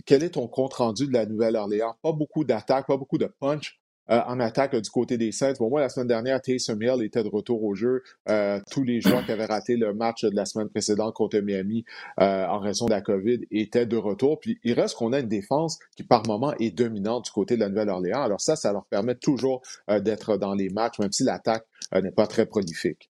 quel est ton compte rendu de la Nouvelle-Orléans? Pas beaucoup d'attaques, pas beaucoup de punch euh, en attaque du côté des Saints. Bon, moi, la semaine dernière, Taysom Hill était de retour au jeu. Euh, tous les joueurs qui avaient raté le match de la semaine précédente contre Miami en raison de la COVID étaient de retour. Puis il reste qu'on a une défense qui, par moment, est dominante du côté de la Nouvelle-Orléans. Alors ça, ça leur permet toujours d'être dans les matchs, même si l'attaque n'est pas très prolifique.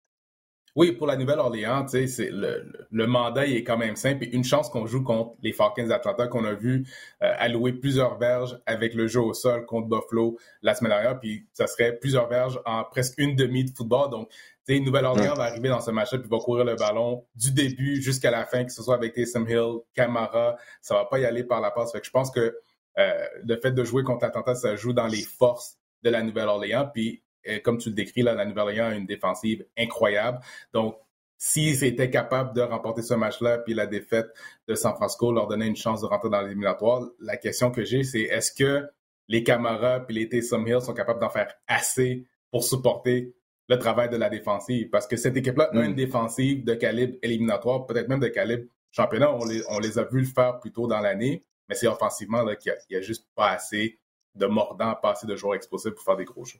Oui, pour la Nouvelle-Orléans, le, le, mandat est quand même simple. Et une chance qu'on joue contre les Falcons d'Atlanta, qu'on a vu euh, allouer plusieurs verges avec le jeu au sol contre Buffalo la semaine dernière. Puis ça serait plusieurs verges en presque une demi de football. Donc, Nouvelle-Orléans va arriver dans ce match-là puis va courir le ballon du début jusqu'à la fin, que ce soit avec Taysom Hill, Camara. Ça va pas y aller par la passe. Fait que je pense que euh, le fait de jouer contre Atlanta, ça joue dans les forces de la Nouvelle-Orléans. Puis comme tu le décris, là, la Nouvelle-Orléans a une défensive incroyable. Donc, s'ils étaient capables de remporter ce match-là, puis la défaite de San Francisco leur donnait une chance de rentrer dans l'éliminatoire, la question que j'ai, c'est est-ce que les Camara puis les Taysom Hill sont capables d'en faire assez pour supporter le travail de la défensive? Parce que cette équipe-là a une mm. défensive de calibre éliminatoire, peut-être même de calibre championnat, on les, on les a vus le faire plus tôt dans l'année, mais c'est offensivement qu'il n'y a, a, juste pas assez de mordants, pas assez de joueurs explosifs pour faire des gros jeux.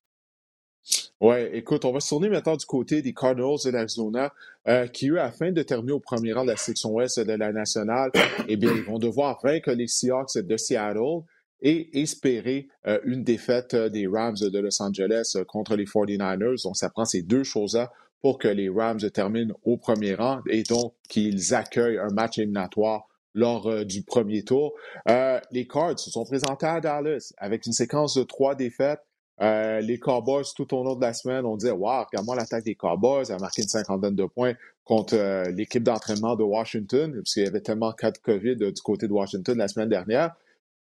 Ouais, écoute, on va se tourner maintenant du côté des Cardinals de l'Arizona, euh, qui, eux, afin de terminer au premier rang de la section ouest de la nationale, eh bien, ils vont devoir vaincre les Seahawks de Seattle et espérer euh, une défaite euh, des Rams de Los Angeles contre les 49ers. Donc, ça prend ces deux choses-là pour que les Rams terminent au premier rang et donc qu'ils accueillent un match éliminatoire lors du premier tour. les Cards se sont présentés à Dallas avec une séquence de trois défaites. Euh, les Cowboys, tout au long de la semaine, on disait Wow, regarde-moi l'attaque des Cowboys, a marqué une cinquantaine de points contre euh, l'équipe d'entraînement de Washington, parce qu'il y avait tellement de cas de COVID euh, du côté de Washington la semaine dernière.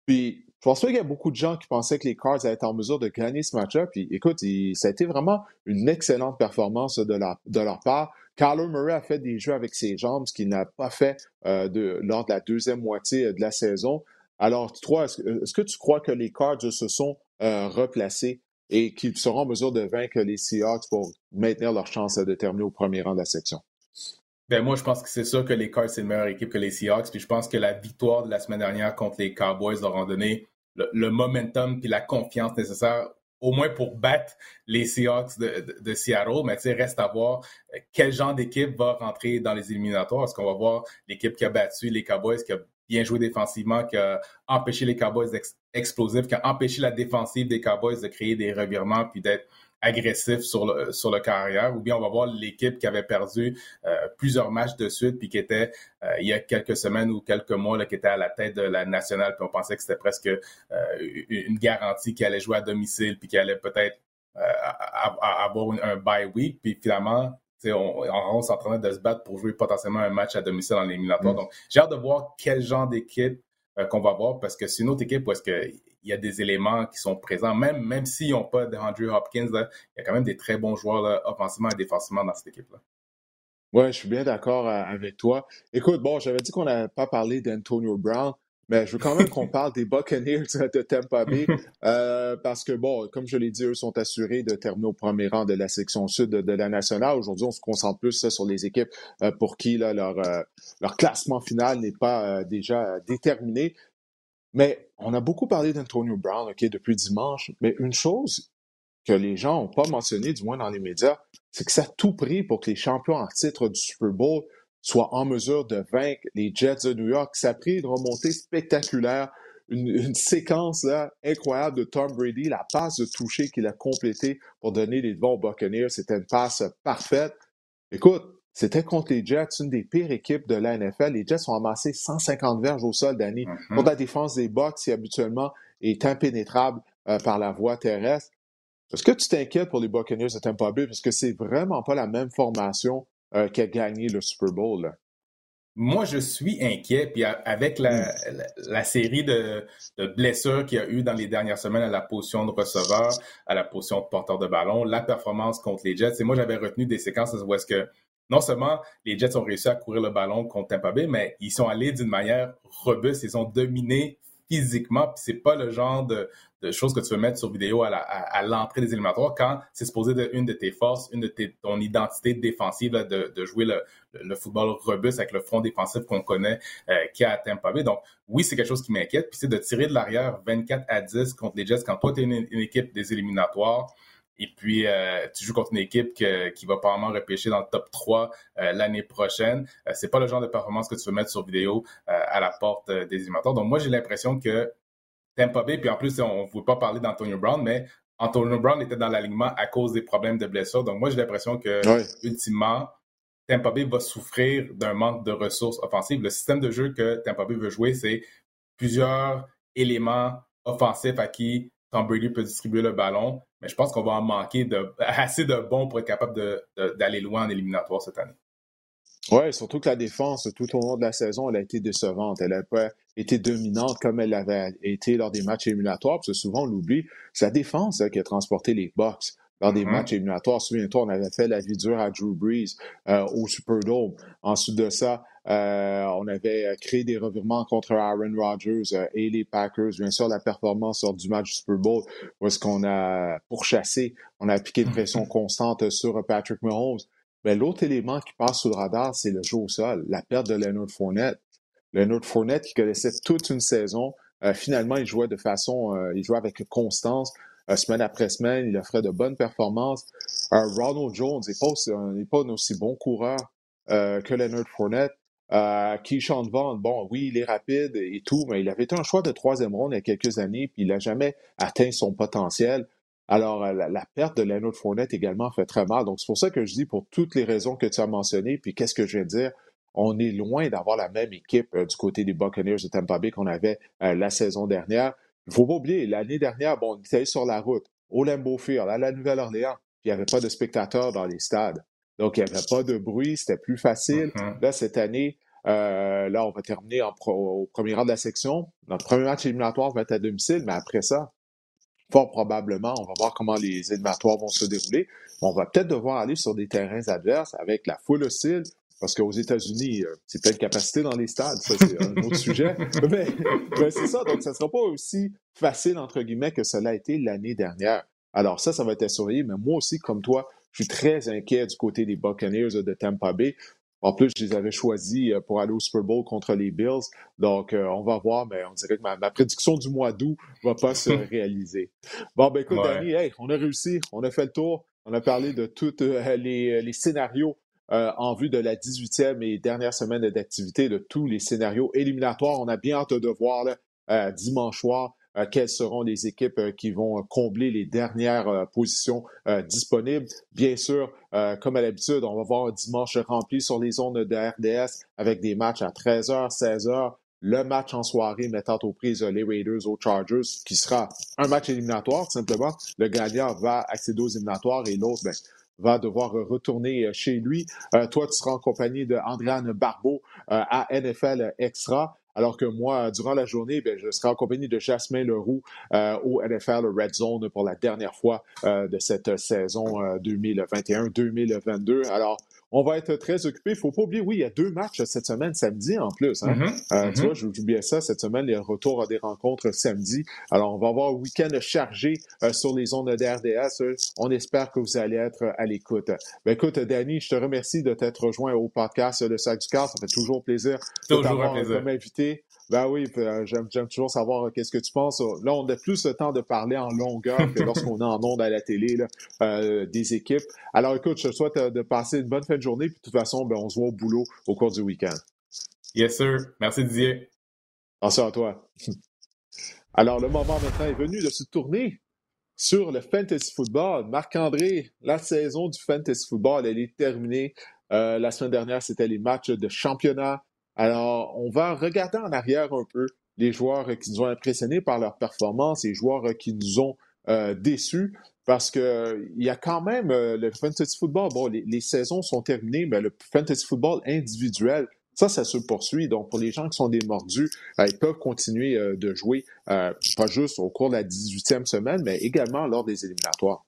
Puis, je pense qu'il y a beaucoup de gens qui pensaient que les Cards allaient être en mesure de gagner ce match-up. Puis, écoute, ça a été vraiment une excellente performance de, de leur part. Carlo Murray a fait des jeux avec ses jambes, ce qu'il n'a pas fait lors de la deuxième moitié de la saison. Alors, est-ce que tu crois que les Cards se sont replacés? Et qu'ils seront en mesure de vaincre les Seahawks pour maintenir leur chance de terminer au premier rang de la section? Ben moi, je pense que c'est sûr que les Cards, c'est une meilleure équipe que les Seahawks. Puis je pense que la victoire de la semaine dernière contre les Cowboys leur a donné le, momentum puis la confiance nécessaire, au moins pour battre les Seahawks de, Seattle. Mais reste à voir euh, quel genre d'équipe va rentrer dans les éliminatoires. Est-ce qu'on va voir l'équipe qui a battu les Cowboys, qui a bien joué défensivement, qui a empêché les Cowboys explosifs, qui a empêché la défensive des Cowboys de créer des revirements puis d'être agressif sur le, sur le carrière, ou bien on va voir l'équipe qui avait perdu euh, plusieurs matchs de suite, puis qui était, euh, il y a quelques semaines ou quelques mois, là, qui était à la tête de la nationale, puis on pensait que c'était presque euh, une garantie qui allait jouer à domicile, puis qui allait peut-être avoir un bye week, puis finalement, on, on s'entraînait de se battre pour jouer potentiellement un match à domicile en éliminatoire. Mm. Donc, j'ai hâte de voir quel genre d'équipe euh, qu'on va voir parce que c'est une autre équipe où est-ce qu'il y a des éléments qui sont présents, même, même s'ils n'ont pas de Andrew Hopkins, il y a quand même des très bons joueurs offensivement et défensivement dans cette équipe-là. Oui, je suis bien d'accord euh, avec toi. Écoute, bon, j'avais dit qu'on n'avait pas parlé d'Antonio Brown, mais je veux quand même qu'on parle des Buccaneers de Tampa Bay euh, parce que, bon, comme je l'ai dit, eux sont assurés de terminer au premier rang de la section sud de, la nationale. Aujourd'hui, on se concentre plus sur les équipes euh, pour qui là, leur, euh, leur classement final n'est pas déjà déterminé. Mais on a beaucoup parlé d'Antonio Brown ok, depuis dimanche, mais une chose que les gens n'ont pas mentionné, du moins dans les médias, c'est que ça a tout pris pour que les champions en titre du Super Bowl soit en mesure de vaincre les Jets de New York. Ça a pris une remontée spectaculaire, une, séquence incroyable de Tom Brady, la passe de toucher qu'il a complétée pour donner les devants aux Buccaneers. C'était une passe parfaite. Écoute, c'était contre les Jets, une des pires équipes de la NFL. Les Jets ont amassé 150 verges au sol, Danny, mm-hmm. pour la défense des Bucks qui habituellement est impénétrable euh, par la voie terrestre. Est-ce que tu t'inquiètes pour les Buccaneers de Tampa Bay? Parce que c'est vraiment pas la même formation euh, qui a gagné le Super Bowl. Moi, je suis inquiet. Puis avec la, hmm. série de, blessures qu'il y a eu dans les dernières semaines à la position de receveur, à la position de porteur de ballon, la performance contre les Jets. Et moi, j'avais retenu des séquences où est-ce que non seulement les Jets ont réussi à courir le ballon contre Tampa Bay, mais ils sont allés d'une manière robuste. Ils ont dominé physiquement. Puis c'est pas le genre de, de choses que tu veux mettre sur vidéo à, l'entrée des éliminatoires quand c'est supposé de une de tes forces, une de ton identité défensive de, jouer le, football robuste avec le front défensif qu'on connaît euh, qui a à Tampa Bay. Donc oui, c'est quelque chose qui m'inquiète. Puis c'est de tirer de l'arrière 24 à 10 contre les Jets quand toi tu es une, équipe des éliminatoires. Et puis, euh, tu joues contre une équipe qui va probablement repêcher dans le top 3 euh, l'année prochaine. c'est pas le genre de performance que tu veux mettre sur vidéo à la porte des éliminatoires. Donc, moi, j'ai l'impression que Tampa Bay, puis en plus, on ne voulait pas parler d'Antonio Brown, mais Antonio Brown était dans l'alignement à cause des problèmes de blessure. Donc, moi, j'ai l'impression que, ultimement, Tampa Bay va souffrir d'un manque de ressources offensives. Le système de jeu que Tampa Bay veut jouer, c'est plusieurs éléments offensifs à Tom Brady peut distribuer le ballon, mais je pense qu'on va en manquer de, assez de bons pour être capable d'aller loin en éliminatoire cette année. Oui, surtout que la défense, tout au long de la saison, elle a été décevante. Elle n'a pas été dominante comme elle l'avait été lors des matchs éliminatoires. Parce que souvent, on l'oublie, c'est la défense hein, qui a transporté les Bucks lors des mm-hmm. matchs éliminatoires. Souviens-toi, on avait fait la vie dure à Drew Brees euh, au Superdome. Ensuite de ça, euh, on avait créé des revirements contre Aaron Rodgers euh, et les Packers. Bien sûr, la performance lors du match du Super Bowl, où est-ce qu'on a pourchassé, on a appliqué une pression constante sur Patrick Mahomes. Mais l'autre élément qui passe sous le radar, c'est le jeu au sol, la perte de Leonard Fournette. Leonard Fournette qui connaissait toute une saison, euh, finalement, il jouait de façon, euh, il jouait avec constance, euh, semaine après semaine, il offrait de bonnes performances. Ronald Jones n'est pas, aussi, pas un aussi bon coureur que Leonard Fournette. Euh, Keyshawn Vaughn, bon, oui, il est rapide et tout, mais il avait été un choix de troisième ronde il y a quelques années, puis il n'a jamais atteint son potentiel. Alors, euh, la, perte de Leonard Fournette également fait très mal. Donc, c'est pour ça que je dis, pour toutes les raisons que tu as mentionnées, puis qu'est-ce que je vais dire, on est loin d'avoir la même équipe euh, du côté des Buccaneers de Tampa Bay qu'on avait euh, la saison dernière. Il ne faut pas oublier, l'année dernière, bon, on était sur la route, au Lambeau Field, à la Nouvelle-Orléans, puis il n'y avait pas de spectateurs dans les stades. Donc, il n'y avait pas de bruit, c'était plus facile. Mm-hmm. Là, cette année, là, on va terminer au premier rang de la section. Notre premier match éliminatoire va être à domicile, mais après ça, fort probablement, on va voir comment les éliminatoires vont se dérouler. On va peut-être devoir aller sur des terrains adverses avec la foule hostile, parce qu'aux États-Unis, euh, c'est plein de capacité dans les stades, ça c'est un autre sujet. Mais, c'est ça, donc ça ne sera pas aussi facile, entre guillemets, que cela a été l'année dernière. Alors ça, ça va être surveillé, mais moi aussi, comme toi, je suis très inquiet du côté des Buccaneers de Tampa Bay. En plus, je les avais choisis euh, pour aller au Super Bowl contre les Bills. Donc, euh, on va voir, mais on dirait que ma, prédiction du mois d'août va pas se réaliser. Bon, ben écoute, Danny, on a réussi, on a fait le tour. On a parlé de tous euh, les, scénarios en vue de la 18e et dernière semaine d'activité, de tous les scénarios éliminatoires. On a bien hâte de voir dimanche soir quelles seront les équipes euh, qui vont combler les dernières euh, positions disponibles. Bien sûr, comme à l'habitude, on va voir un dimanche rempli sur les zones de RDS avec des matchs à 13h, 16h, le match en soirée mettant aux prises les Raiders aux Chargers, qui sera un match éliminatoire, simplement. Le gagnant va accéder aux éliminatoires et l'autre ben, va devoir retourner chez lui. toi, tu seras en compagnie de Andréane Barbeau à NFL Extra. Alors que moi, durant la journée, ben, je serai accompagné de Jasmin Leroux euh, au NFL Red Zone pour la dernière fois euh, de cette saison 2021-2022. Euh, Alors, on va être très occupé. Il ne faut pas oublier, oui, il y a deux matchs cette semaine, samedi en plus. Hein? Mm-hmm. Euh, tu mm-hmm. vois, j'oublie ça. Cette semaine, les retours à des rencontres samedi. Alors, on va avoir un week-end chargé euh, sur les ondes d'RDS. On espère que vous allez être à l'écoute. Ben, écoute, Danny, je te remercie de t'être rejoint au podcast Le Sac du Car. Ça fait toujours plaisir de t'avoir comme invité. Ben oui, euh, j'aime, toujours savoir qu'est-ce que tu penses. Là, on a plus le temps de parler en longueur que lorsqu'on est en ondes à la télé des équipes. Alors écoute, je te souhaite de passer une bonne fin de journée. Puis de toute façon, ben, on se voit au boulot au cours du week-end. Yes, sir. Merci, Didier. Attention à toi. Alors, le moment maintenant est venu de se tourner sur le fantasy football. Marc-André, la saison du fantasy football, elle est terminée. Euh, la semaine dernière, c'était les matchs de championnat. Alors, on va regarder en arrière un peu les joueurs qui nous ont impressionnés par leur performance les joueurs qui nous ont euh, déçus parce que il y a quand même euh, le fantasy football. Bon, les, saisons sont terminées, mais le fantasy football individuel, ça, ça se poursuit. Donc, pour les gens qui sont des mordus, euh, ils peuvent continuer euh, de jouer, pas juste au cours de la 18e semaine, mais également lors des éliminatoires.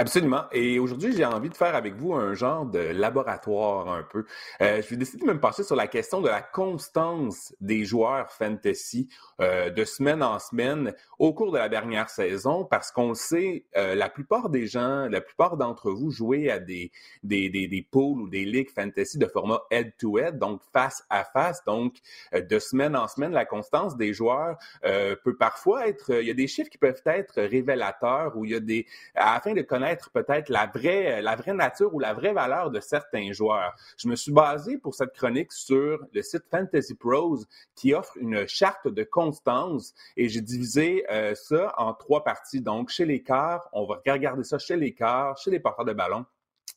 Absolument. Et aujourd'hui, j'ai envie de faire avec vous un genre de laboratoire un peu. Euh, je vais décider de me passer sur la question de la constance des joueurs fantasy euh, de semaine en semaine au cours de la dernière saison, parce qu'on le sait, euh, la plupart des gens, la plupart d'entre vous jouez à des, des, des, des pools ou des ligues fantasy de format head-to-head, donc face à face. Donc, euh, de semaine en semaine, la constance des joueurs euh, peut parfois être, il y a des chiffres qui peuvent être révélateurs ou il y a des, afin de connaître peut-être la vraie, la vraie nature ou la vraie valeur de certains joueurs. Je me suis basé pour cette chronique sur le site Fantasy Pros qui offre une charte de constance et j'ai divisé euh, ça en trois parties. Donc, chez les quarts, on va regarder ça chez les quarts, chez les porteurs de ballon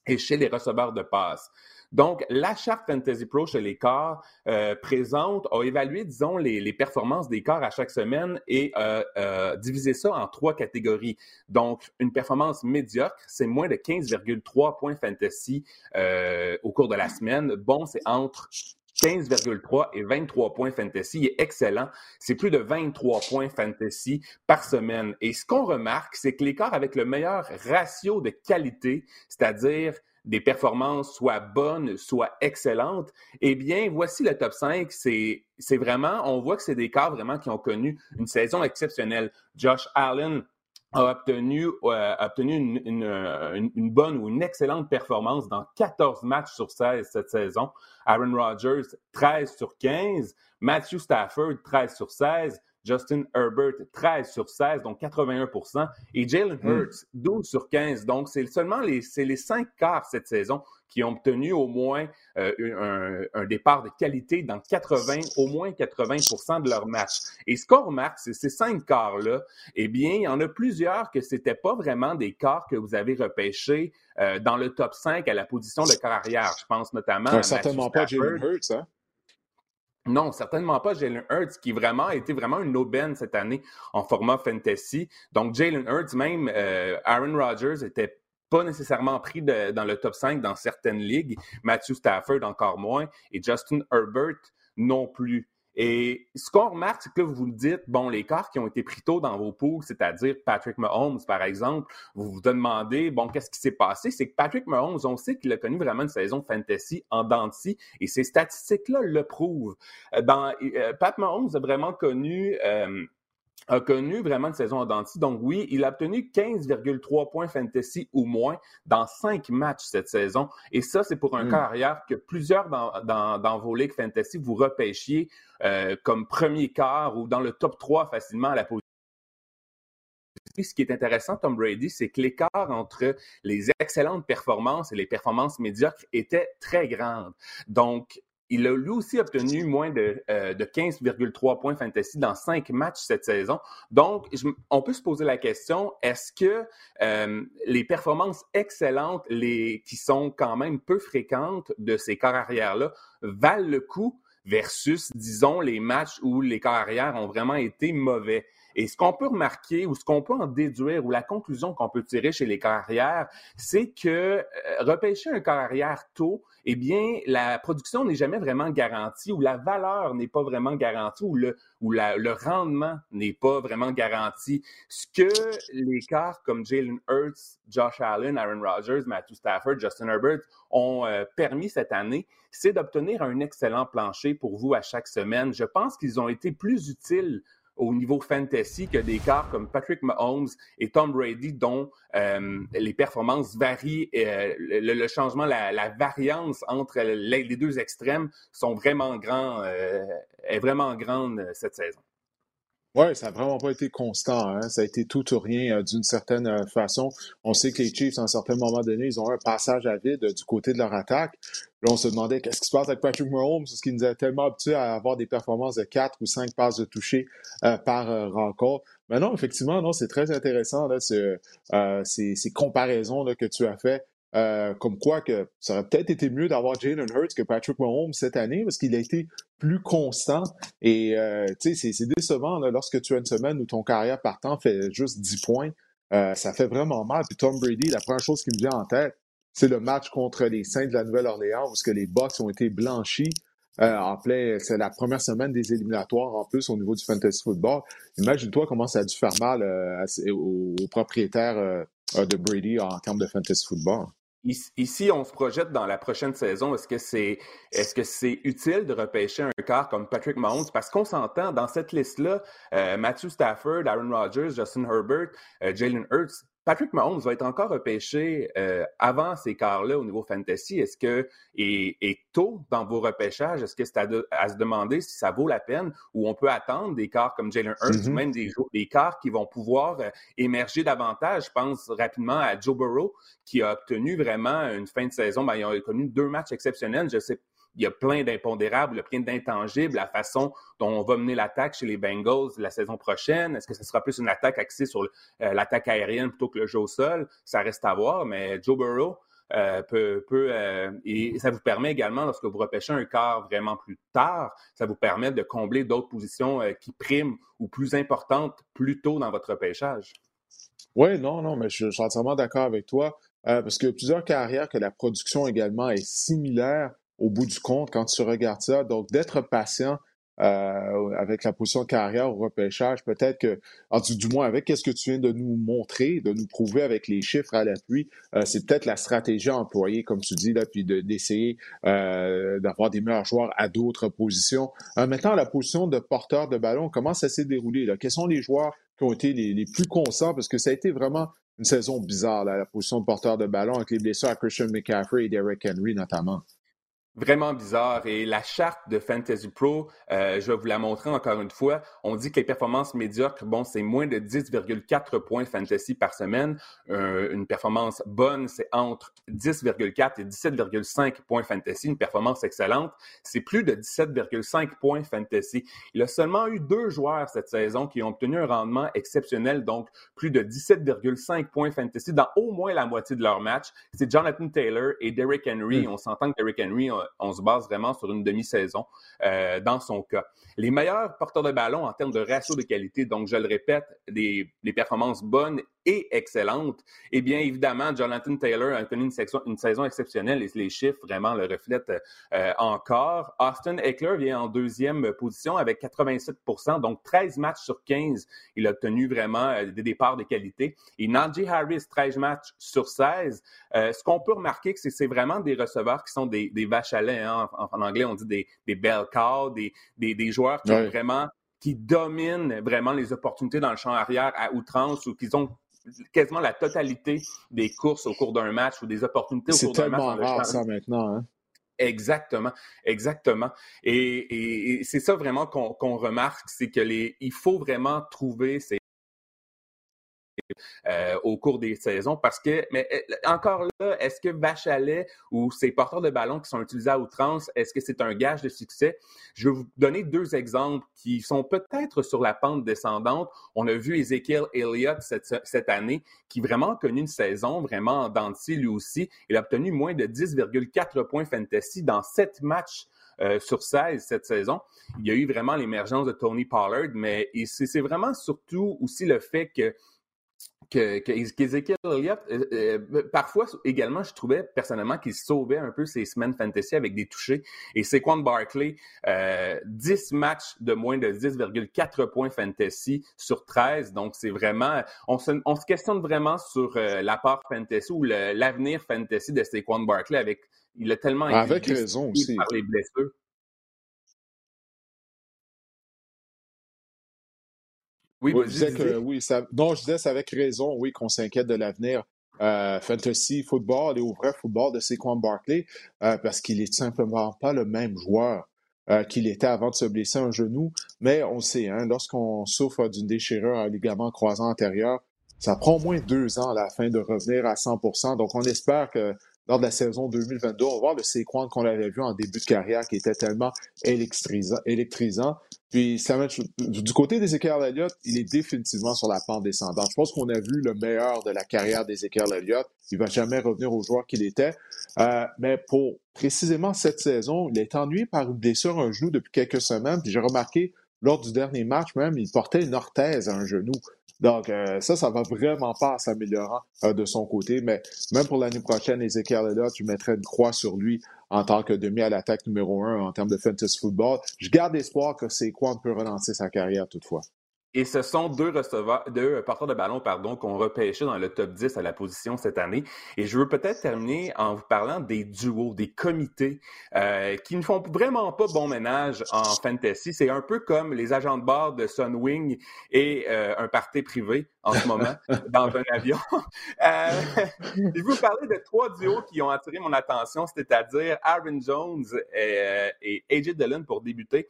et chez les receveurs de passe. Donc, la charte Fantasy Pro chez les corps euh, présente a évalué, disons, les, performances des corps à chaque semaine et euh, euh, divisé ça en trois catégories. Donc, une performance médiocre, c'est moins de 15,3 points fantasy euh, au cours de la semaine. Bon, c'est entre 15,3 et 23 points fantasy. Excellent. C'est plus de 23 points fantasy par semaine. Et ce qu'on remarque, c'est que corps avec le meilleur ratio de qualité, c'est-à-dire des performances soit bonnes, soit excellentes, eh bien, voici le top 5. C'est, vraiment, on voit que c'est des cas vraiment qui ont connu une saison exceptionnelle. Josh Allen, a obtenu, euh, une, une, bonne ou une excellente performance dans 14 matchs sur 16 cette saison. Aaron Rodgers, 13 sur 15. Matthew Stafford, 13 sur 16. Justin Herbert, 13 sur 16, donc 81% et Jalen hmm. Hurts, 12 sur 15. Donc, c'est seulement les, les cinq quarts cette saison qui ont obtenu au moins euh, un, départ de qualité dans 80, au moins 80% de leurs matchs. Et ce qu'on remarque, c'est ces cinq quarts-là, eh bien, il y en a plusieurs que c'était pas vraiment des quarts que vous avez repêchés euh, dans le top 5 à la position de carrière. Je pense notamment à Certainement pas Jalen Hurts, hein? Non, certainement pas Jalen Hurts, qui vraiment a été vraiment une aubaine cette année en format fantasy. Donc, Jalen Hurts, même euh, Aaron Rodgers était pas nécessairement pris dans le top 5 dans certaines ligues. Matthew Stafford encore moins et Justin Herbert non plus. Et ce qu'on remarque, c'est que vous vous dites, bon, les cartes qui ont été pris tôt dans vos poules, c'est-à-dire Patrick Mahomes, par exemple, vous vous demandez, bon, qu'est-ce qui s'est passé? C'est que Patrick Mahomes, on sait qu'il a connu vraiment une saison fantasy en denti, et ces statistiques-là le prouvent. Dans, euh, Pat Mahomes a vraiment connu... Euh, a connu vraiment une saison en denti. Donc oui, il a obtenu 15,3 points fantasy ou moins dans cinq matchs cette saison. Et ça, c'est pour un mmh. carrière que plusieurs dans, dans, dans, vos ligues fantasy vous repêchiez euh, comme premier quart ou dans le top 3 facilement à la position. Ce qui est intéressant, Tom Brady, c'est que l'écart entre les excellentes performances et les performances médiocres était très grand. Donc, il a lui aussi obtenu moins de, euh, de 15,3 points fantasy dans cinq matchs cette saison. Donc, on peut se poser la question, est-ce que euh, les performances excellentes, les, qui sont quand même peu fréquentes de ces corps arrière-là, valent le coup versus, disons, les matchs où les corps arrière ont vraiment été mauvais? Et ce qu'on peut remarquer ou ce qu'on peut en déduire ou la conclusion qu'on peut tirer chez les carrières, c'est que euh, repêcher un carrière tôt, eh bien, la production n'est jamais vraiment garantie ou la valeur n'est pas vraiment garantie ou le, ou le rendement n'est pas vraiment garanti. Ce que les quarts comme Jalen Hurts, Josh Allen, Aaron Rodgers, Matthew Stafford, Justin Herbert ont euh, permis cette année, c'est d'obtenir un excellent plancher pour vous à chaque semaine. Je pense qu'ils ont été plus utiles au niveau fantasy que des cas comme Patrick Mahomes et Tom Brady, dont euh, les performances varient, euh, le, changement, la, variance entre les, deux extrêmes sont vraiment grands, euh, est vraiment grande cette saison. Oui, ça n'a vraiment pas été constant. Hein. Ça a été tout ou rien d'une certaine façon. On sait que les Chiefs, à un certain moment donné, ils ont un passage à vide du côté de leur attaque. Là, on se demandait qu'est-ce qui se passe avec Patrick Mahomes, parce qu'il nous a tellement habitués à avoir des performances de 4 ou 5 passes de toucher euh, par euh, rencontre. Mais non, effectivement, non, c'est très intéressant, là, euh, ces, ces, comparaisons là, que tu as fait. Comme quoi que ça aurait peut-être été mieux d'avoir Jalen Hurts que Patrick Mahomes cette année parce qu'il a été plus constant et tu sais c'est décevant là, lorsque tu as une semaine où ton carrière partant fait juste 10 points ça fait vraiment mal puis Tom Brady la première chose qui me vient en tête c'est le match contre les Saints de la Nouvelle-Orléans où que les Bucks ont été blanchis euh, en plein, c'est la première semaine des éliminatoires en plus au niveau du fantasy football. Imagine-toi comment ça a dû faire mal euh, aux, propriétaires euh, de Brady en termes de fantasy football. Ici, on se projette dans la prochaine saison. Est-ce que c'est est-ce que utile de repêcher un quart comme Patrick Mahomes? Parce qu'on s'entend dans cette liste-là, Matthew Stafford, Aaron Rodgers, Justin Herbert, Jalen Hurts, Patrick Mahomes va être encore repêché euh, avant ces quarts-là au niveau fantasy. Est-ce que, et, tôt dans vos repêchages, est-ce que c'est à, se demander si ça vaut la peine ou on peut attendre des quarts comme Jalen Hurts ou mm-hmm. même des, des quarts qui vont pouvoir euh, émerger davantage? Je pense rapidement à Joe Burrow qui a obtenu vraiment une fin de saison. Ben, il a connu deux matchs exceptionnels. Je sais il y a plein d'impondérables, plein d'intangibles, la façon dont on va mener l'attaque chez les Bengals la saison prochaine. Est-ce que ce sera plus une attaque axée sur euh, l'attaque aérienne plutôt que le jeu au sol? Ça reste à voir, mais Joe Burrow, peut, peut et ça vous permet également, lorsque vous repêchez un quart vraiment plus tard, ça vous permet de combler d'autres positions qui priment ou plus importantes plus tôt dans votre repêchage. Oui, non, non, mais je, suis entièrement d'accord avec toi. parce que plusieurs carrières que la production également est similaire au bout du compte quand tu regardes ça. Donc, d'être patient, euh, avec la position carrière au repêchage, peut-être que, en du, du moins avec ce que tu viens de nous montrer, de nous prouver avec les chiffres à l'appui, euh, c'est peut-être la stratégie à employer, comme tu dis, là, puis d'essayer euh, d'avoir des meilleurs joueurs à d'autres positions. maintenant, la position de porteur de ballon, comment ça s'est déroulé? Là? Quels sont les joueurs qui ont été les, plus constants? Parce que ça a été vraiment une saison bizarre, la position de porteur de ballon, avec les blessures à Christian McCaffrey et Derrick Henry notamment vraiment bizarre. Et la charte de Fantasy Pro, euh, je vais vous la montrer encore une fois. On dit que les performances médiocres, bon, c'est moins de 10,4 points fantasy par semaine. Euh, une performance bonne, c'est entre 10,4 et 17,5 points fantasy. Une performance excellente, c'est plus de 17,5 points fantasy. Il a seulement eu deux joueurs cette saison qui ont obtenu un rendement exceptionnel, donc plus de 17,5 points fantasy dans au moins la moitié de leur match. C'est Jonathan Taylor et Derrick Henry. Mm. On s'entend que Derrick Henry on se base vraiment sur une demi-saison euh, dans son cas. Les meilleurs porteurs de ballon en termes de ratio de qualité, donc je le répète, des, performances bonnes et excellentes, eh bien évidemment, Jonathan Taylor a connu une, saison exceptionnelle et les chiffres vraiment le reflètent euh, encore. Austin Eckler vient en deuxième position avec 87% donc 13 matchs sur 15, il a obtenu vraiment euh, des départs de qualité. Et Najee Harris, 13 matchs sur 16. ce qu'on peut remarquer, c'est que c'est vraiment des receveurs qui sont des, vaches à lait. Hein. En, anglais, on dit des, des bell cows, des, des, des joueurs qui vraiment qui dominent vraiment les opportunités dans le champ arrière à outrance ou qui ont quasiment la totalité des courses au cours d'un match ou des opportunités au cours d'un match. C'est tellement rare ça maintenant. Hein? Exactement, exactement. Et, c'est ça vraiment qu'on remarque, c'est que les, il faut vraiment trouver ces euh, au cours des saisons. Parce que, mais euh, encore là, est-ce que Bachalet ou ces porteurs de ballon qui sont utilisés à outrance, est-ce que c'est un gage de succès? Je vais vous donner deux exemples qui sont peut-être sur la pente descendante. On a vu Ezekiel Elliott cette, cette année, qui vraiment a connu une saison vraiment en lui aussi. Il a obtenu moins de 10,4 points fantasy dans sept matchs euh, sur 16 cette saison. Il y a eu vraiment l'émergence de Tony Pollard, mais c'est vraiment surtout aussi le fait que qu'Ezekiel Elliott, euh, euh, parfois également, je trouvais personnellement qu'il sauvait un peu ses semaines fantasy avec des touchés. Et Saquon Barkley, euh, 10 matchs de moins de 10,4 points fantasy sur 13. Donc, c'est vraiment, on se, on se, questionne vraiment sur euh, la part fantasy ou l'avenir fantasy de Saquon Barkley avec, il a tellement été avec raison aussi. par les blessures. Oui, je disais que oui, ça, non, je disais c'est avec raison, oui, qu'on s'inquiète de l'avenir euh, fantasy football et au vrai football de Saquon Barkley euh, parce qu'il est simplement pas le même joueur euh, qu'il était avant de se blesser un genou. Mais on sait, hein, lorsqu'on souffre d'une déchirure à ligament croisant antérieur, ça prend au moins deux ans à la fin de revenir à 100% Donc, on espère que lors de la saison 2022. On va voir le Saquon qu'on avait vu en début de carrière qui était tellement électrisant. Puis, du côté d'Ezekiel Elliott, il est définitivement sur la pente descendante. Je pense qu'on a vu le meilleur de la carrière d'Ezekiel Elliott. Il va jamais revenir au joueur qu'il était. Euh, mais pour précisément cette saison, il est ennuyé par une blessure à genou depuis quelques semaines. Puis j'ai remarqué lors du dernier match même, il portait une orthèse à un genou. Donc, euh, ça, ça va vraiment pas s'améliorer euh, de son côté. Mais même pour l'année prochaine, Ezekiel là, tu mettrais une croix sur lui en tant que demi à l'attaque numéro un en termes de fantasy football. Je garde espoir que c'est quoi on peut relancer sa carrière toutefois. Et ce sont deux receveurs, deux porteurs de ballon, pardon, qu'on repêchait dans le top 10 à la position cette année. Et je veux peut-être terminer en vous parlant des duos, des comités euh, qui ne font vraiment pas bon ménage en fantasy. C'est un peu comme les agents de bord de Sunwing et euh, un party privé en ce moment dans un avion. euh, je vais vous parler de trois duos qui ont attiré mon attention, c'est-à-dire Aaron Jones et, euh, et AJ Dillon pour débuter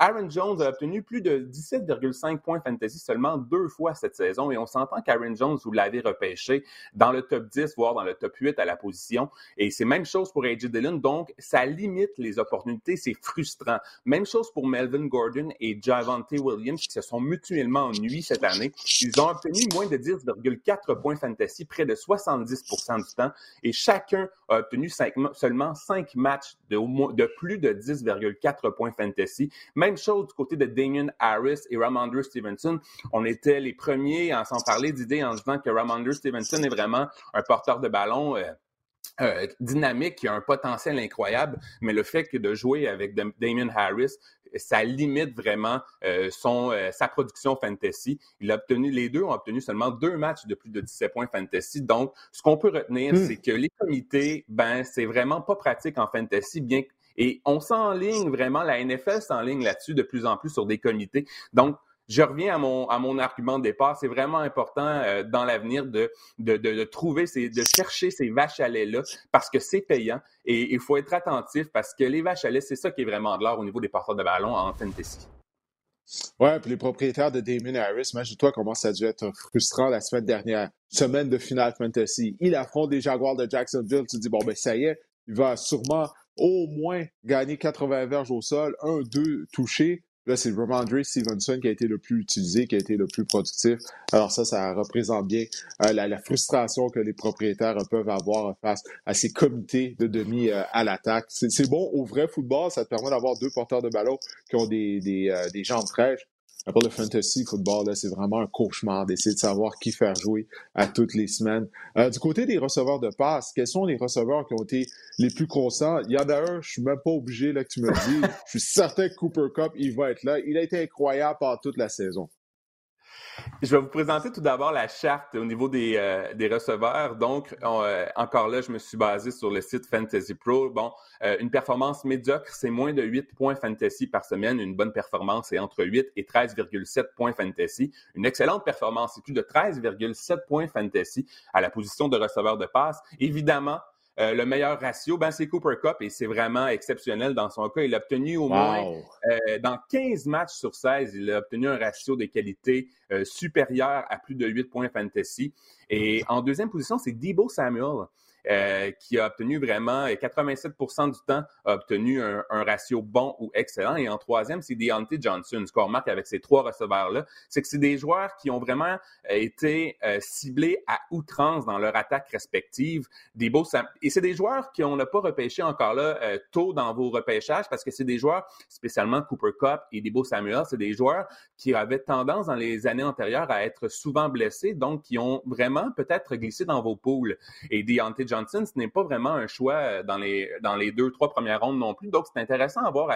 Aaron Jones a obtenu plus de 17,5 points fantasy seulement deux fois cette saison et on s'entend qu'Aaron Jones, vous l'avez repêché dans le top 10, voire dans le top 8 à la position. Et c'est même chose pour AJ Dillon, donc ça limite les opportunités, c'est frustrant. Même chose pour Melvin Gordon et Javante Williams qui se sont mutuellement ennuyés cette année. Ils ont obtenu moins de 10,4 points fantasy, près de 70% du temps, et chacun a obtenu seulement 5 matchs de, plus de 10,4 points fantasy. Chose du côté de Damien Harris et Ramondre Stevenson. On était les premiers à s'en parler d'idées en disant que Ramondre Stevenson est vraiment un porteur de ballon. Euh, euh, dynamique, qui a un potentiel incroyable, mais le fait que de jouer avec Damien Harris, ça limite vraiment euh, son, sa production fantasy. Il a obtenu, les deux ont obtenu seulement deux matchs de plus de 17 points fantasy. Donc, ce qu'on peut retenir, hmm. c'est que les comités, ben, c'est vraiment pas pratique en fantasy, bien que et on s'enligne vraiment, la NFL s'enligne là-dessus de plus en plus sur des comités. Donc, je reviens à mon, à mon argument de départ. C'est vraiment important euh, dans l'avenir de, de, de, trouver, ces, de chercher ces vaches à lait-là parce que c'est payant et il faut être attentif parce que les vaches à lait, c'est ça qui est vraiment de l'or au niveau des porteurs de ballon en fantasy. Ouais, puis les propriétaires de Damon Harris, imagine-toi comment ça a dû être frustrant la semaine dernière, semaine de finale fantasy. Il affronte les Jaguars de Jacksonville. Tu dis, bon, ben ça y est, il va sûrement au moins gagner 80 verges au sol, un, deux touchés. Là, c'est Ramondre Stevenson qui a été le plus utilisé, qui a été le plus productif. Alors ça, ça représente bien euh, la, frustration que les propriétaires peuvent avoir face à ces comités de demi euh, à l'attaque. C'est bon au vrai football, ça te permet d'avoir deux porteurs de ballon qui ont des, des, euh, des jambes fraîches. Pour le fantasy football, c'est vraiment un cauchemar d'essayer de savoir qui faire jouer à toutes les semaines. Euh, du côté des receveurs de passe, quels sont les receveurs qui ont été les plus constants? Il y en a un, je suis même pas obligé là, que tu me le dis. je suis certain que Cooper Cup, il va être là. Il a été incroyable pendant toute la saison. Je vais vous présenter tout d'abord la charte au niveau des, euh, des receveurs. Donc, euh, encore là, je me suis basé sur le site Fantasy Pro. Bon, euh, une performance médiocre, c'est moins de 8 points fantasy par semaine. Une bonne performance, c'est entre 8 et 13,7 points fantasy. Une excellente performance, c'est plus de 13,7 points fantasy à la position de receveur de passe. Évidemment, euh, le meilleur ratio, ben, c'est Cooper Cup et c'est vraiment exceptionnel dans son cas. Il a obtenu au moins, euh, dans 15 matchs sur 16, il a obtenu un ratio de qualité euh, supérieur à plus de 8 points fantasy. Et en deuxième position, c'est Debo Samuel. Euh, qui a obtenu vraiment 87 euh, du temps a obtenu un, ratio bon ou excellent. Et en troisième, c'est Deontay Johnson. Ce qu'on remarque avec ces trois receveurs-là, c'est que c'est des joueurs qui ont vraiment euh, été ciblés à outrance dans leur attaque respective. Des beaux et c'est des joueurs qu'on n'a pas repêché encore là tôt dans vos repêchages parce que c'est des joueurs, spécialement Cooper Cup et Debo Samuel, c'est des joueurs qui avaient tendance dans les années antérieures à être souvent blessés, donc qui ont vraiment peut-être glissé dans vos poules. Et Deontay Johnson, ce n'est pas vraiment un choix euh, dans les, dans les deux, trois premières rondes non plus. Donc, c'est intéressant à voir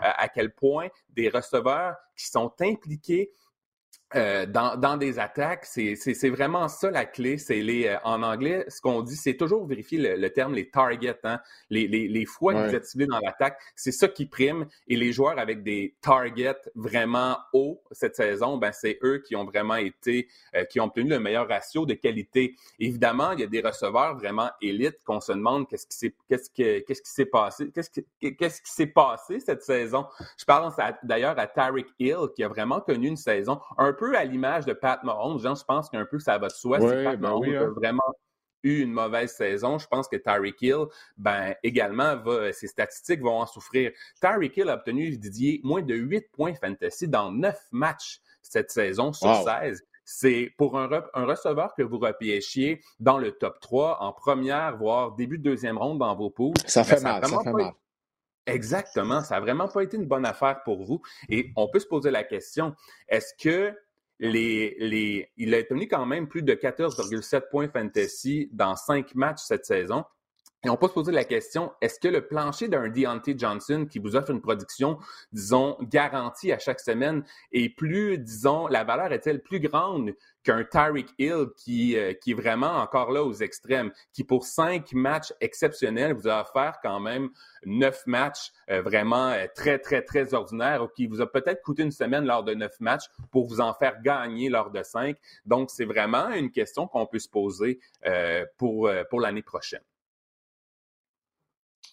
à, quel point des receveurs qui sont impliqués euh, dans, dans, des attaques, c'est vraiment ça la clé. C'est les euh, en anglais, ce qu'on dit, c'est toujours vérifier le, terme les targets, hein? les, les, les fois que vous êtes ciblé dans l'attaque, c'est ça qui prime. Et les joueurs avec des targets vraiment hauts cette saison, ben c'est eux qui ont vraiment été, euh, qui ont obtenu le meilleur ratio de qualité. Évidemment, il y a des receveurs vraiment élites qu'on se demande qu'est-ce qui s'est qu'est-ce qu'est-ce qui s'est passé, qu'est-ce qui qu'est-ce qui s'est passé cette saison. Je pense d'ailleurs à Tyreek Hill qui a vraiment connu une saison un peu à l'image de Pat Mahomes. je pense qu'un peu ça va de soi. si Pat ben Mahomes a hein. vraiment eu une mauvaise saison, je pense que Tyreek Hill, ben, également, va, ses statistiques vont en souffrir. Tyreek Hill a obtenu, Didier, moins de 8 points fantasy dans 9 matchs cette saison sur 16 c'est pour un, un, receveur que vous repêchiez dans le top 3 en première, voire début de deuxième ronde dans vos poules. Ça ben, fait mal, ça fait mal. Exactement, ça n'a vraiment pas été une bonne affaire pour vous. Et on peut se poser la question, est-ce que il a obtenu quand même plus de 14,7 points fantasy dans cinq matchs cette saison. Et on peut se poser la question, est-ce que le plancher d'un Deontay Johnson qui vous offre une production, disons, garantie à chaque semaine est plus, disons, la valeur est-elle plus grande qu'un Tyreek Hill qui, euh, qui est vraiment encore là aux extrêmes, qui pour cinq matchs exceptionnels vous a offert quand même neuf matchs euh, vraiment euh, très, très, très ordinaires, qui vous a peut-être coûté une semaine lors de neuf matchs pour vous en faire gagner lors de cinq. Donc, c'est vraiment une question qu'on peut se poser pour, pour l'année prochaine.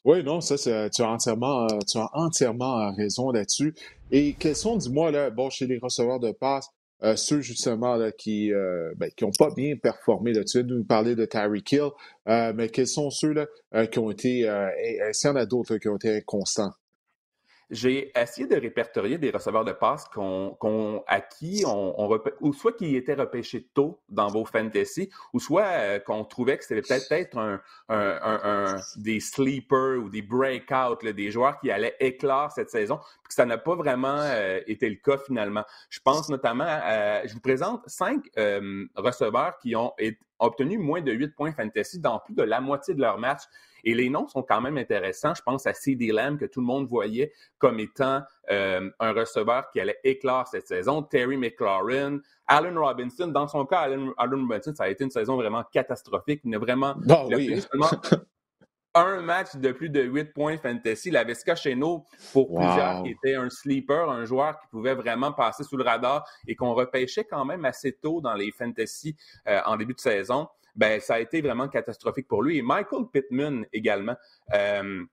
Oui, non, ça, tu as entièrement, tu as entièrement raison là-dessus. Et quels sont, dis-moi, là, bon, chez les receveurs de passe, euh, ceux justement là, qui n'ont euh, ben, pas bien performé. Là. Tu viens nous parler de Tyreek Hill, euh, mais quels sont ceux là, qui ont été, s'il y en a d'autres qui ont été inconstants? J'ai essayé de répertorier des receveurs de passe qu'on, à qui on, ou soit qui étaient repêchés tôt dans vos fantasy, ou soit euh, qu'on trouvait que c'était peut-être, être un, un, des sleepers ou des breakouts, des joueurs qui allaient éclore cette saison, puis que ça n'a pas vraiment euh, été le cas finalement. Je pense notamment, à, je vous présente cinq euh, receveurs qui ont obtenu moins de 8 points fantasy dans plus de la moitié de leur match. Et les noms sont quand même intéressants. Je pense à CD Lamb, que tout le monde voyait comme étant euh, un receveur qui allait éclore cette saison. Terry McLaurin, Allen Robinson. Dans son cas, Allen, Robinson, ça a été une saison vraiment catastrophique. Il n'a vraiment... Ah oui. un match de plus de 8 points fantasy. La Vesca Cheno, pour plusieurs, qui était un sleeper, un joueur qui pouvait vraiment passer sous le radar et qu'on repêchait quand même assez tôt dans les fantasy euh, en début de saison ben ça a été vraiment catastrophique pour lui. Et Michael Pittman également. Euh,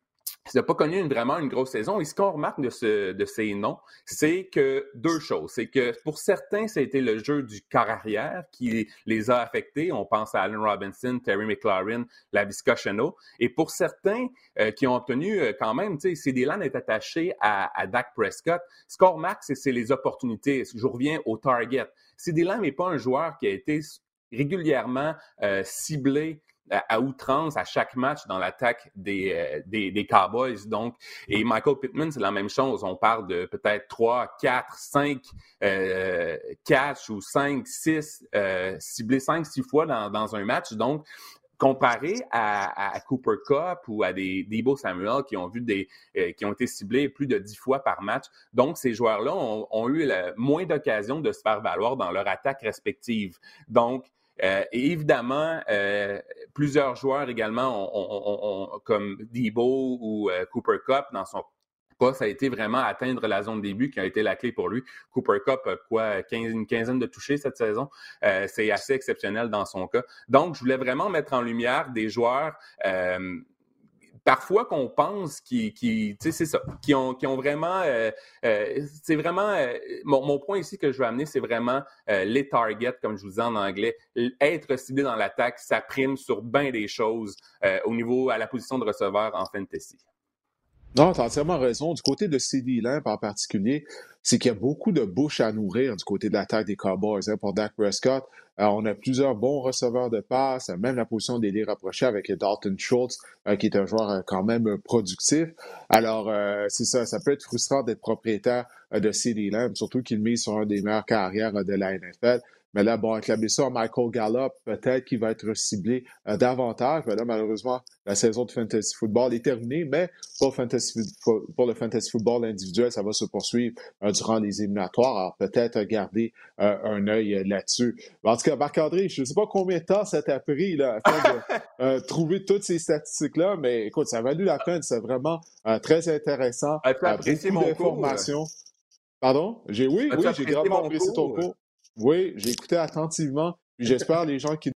il n'a pas connu une, vraiment une grosse saison. Et ce qu'on remarque de, ce, de ces noms, c'est que deux choses. C'est que pour certains, ça a été le jeu du corps arrière qui les a affectés. On pense à Allen Robinson, Terry McLaurin, Lavisca Chenot. Et pour certains euh, qui ont obtenu euh, quand même, tu sais, CD est attaché à, à Dak Prescott. Ce qu'on remarque, c'est les opportunités. Je reviens au target. CD Lamb n'est pas un joueur qui a été régulièrement euh, ciblé à, outrance à chaque match dans l'attaque des, euh, des, des, Cowboys. Donc, et Michael Pittman, c'est la même chose. On parle de peut-être 3, 4, 5 euh, ou 5, 6, euh, ciblés 5, 6 fois dans, dans un match. Donc, comparé à, Cooper Cup ou à des Debo Samuel qui ont vu des euh, qui ont été ciblés plus de dix fois par match. Donc ces joueurs-là ont, ont, eu moins d'occasions de se faire valoir dans leur attaque respective. Donc euh, et évidemment, euh, plusieurs joueurs également, ont, comme Debo ou euh, Cooper Cup dans son cas, ça a été vraiment atteindre la zone début qui a été la clé pour lui. Cooper Cup quoi, une quinzaine de touchés cette saison? c'est assez exceptionnel dans son cas. Donc, je voulais vraiment mettre en lumière des joueurs parfois qu'on pense qui, qui c'est ça, qui ont, qui ont vraiment, euh, euh, c'est vraiment, euh, mon, mon, point ici que je veux amener, c'est vraiment les targets, comme je vous dis en anglais, être ciblé dans l'attaque, ça prime sur bien des choses au niveau à la position de receveur en fantasy. Non, tu as entièrement raison. Du côté de CD Lamp en particulier, c'est qu'il y a beaucoup de bouches à nourrir du côté de l'attaque des Cowboys. Hein, pour Dak Prescott, Alors, on a plusieurs bons receveurs de passe, même la position des rapprochée avec Dalton Schultz, euh, qui est un joueur euh, quand même productif. Alors, euh, c'est ça, ça peut être frustrant d'être propriétaire de CD Lamb, surtout qu'il mise sur un des meilleurs carrières de la NFL. Mais là, bon, avec la blessure Michael Gallup, peut-être qu'il va être ciblé euh, davantage. Mais là, malheureusement, la saison de fantasy football est terminée. Mais pour, fantasy, pour le fantasy football individuel, ça va se poursuivre euh, durant les éliminatoires. Alors, peut-être garder euh, un œil là-dessus. En tout cas, Marc-André, je ne sais pas combien de temps ça t'a pris là, de trouver toutes ces statistiques-là. Mais écoute, ça a valu la peine. C'est vraiment très intéressant. As mon informations. Pardon? J'ai, oui, oui, j'ai grandement apprécié ton cours. Oui, j'ai attentivement. J'espère les gens qui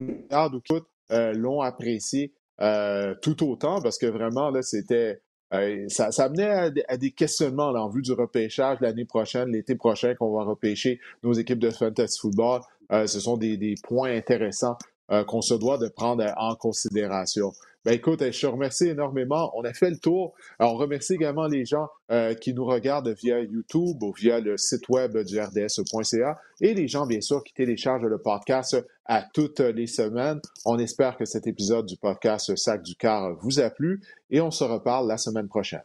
nous regardent ou qui euh, l'ont apprécié euh, tout autant parce que vraiment, là, c'était. Euh, ça, ça amenait à, des questionnements en vue du repêchage l'année prochaine, l'été prochain, qu'on va repêcher nos équipes de fantasy football. ce sont des, des points intéressants qu'on se doit de prendre en considération. Ben écoute, je te remercie énormément. On a fait le tour. On remercie également les gens euh, qui nous regardent via YouTube ou via le site web du rds.ca et les gens, bien sûr, qui téléchargent le podcast à toutes les semaines. On espère que cet épisode du podcast Sac du Car vous a plu et on se reparle la semaine prochaine.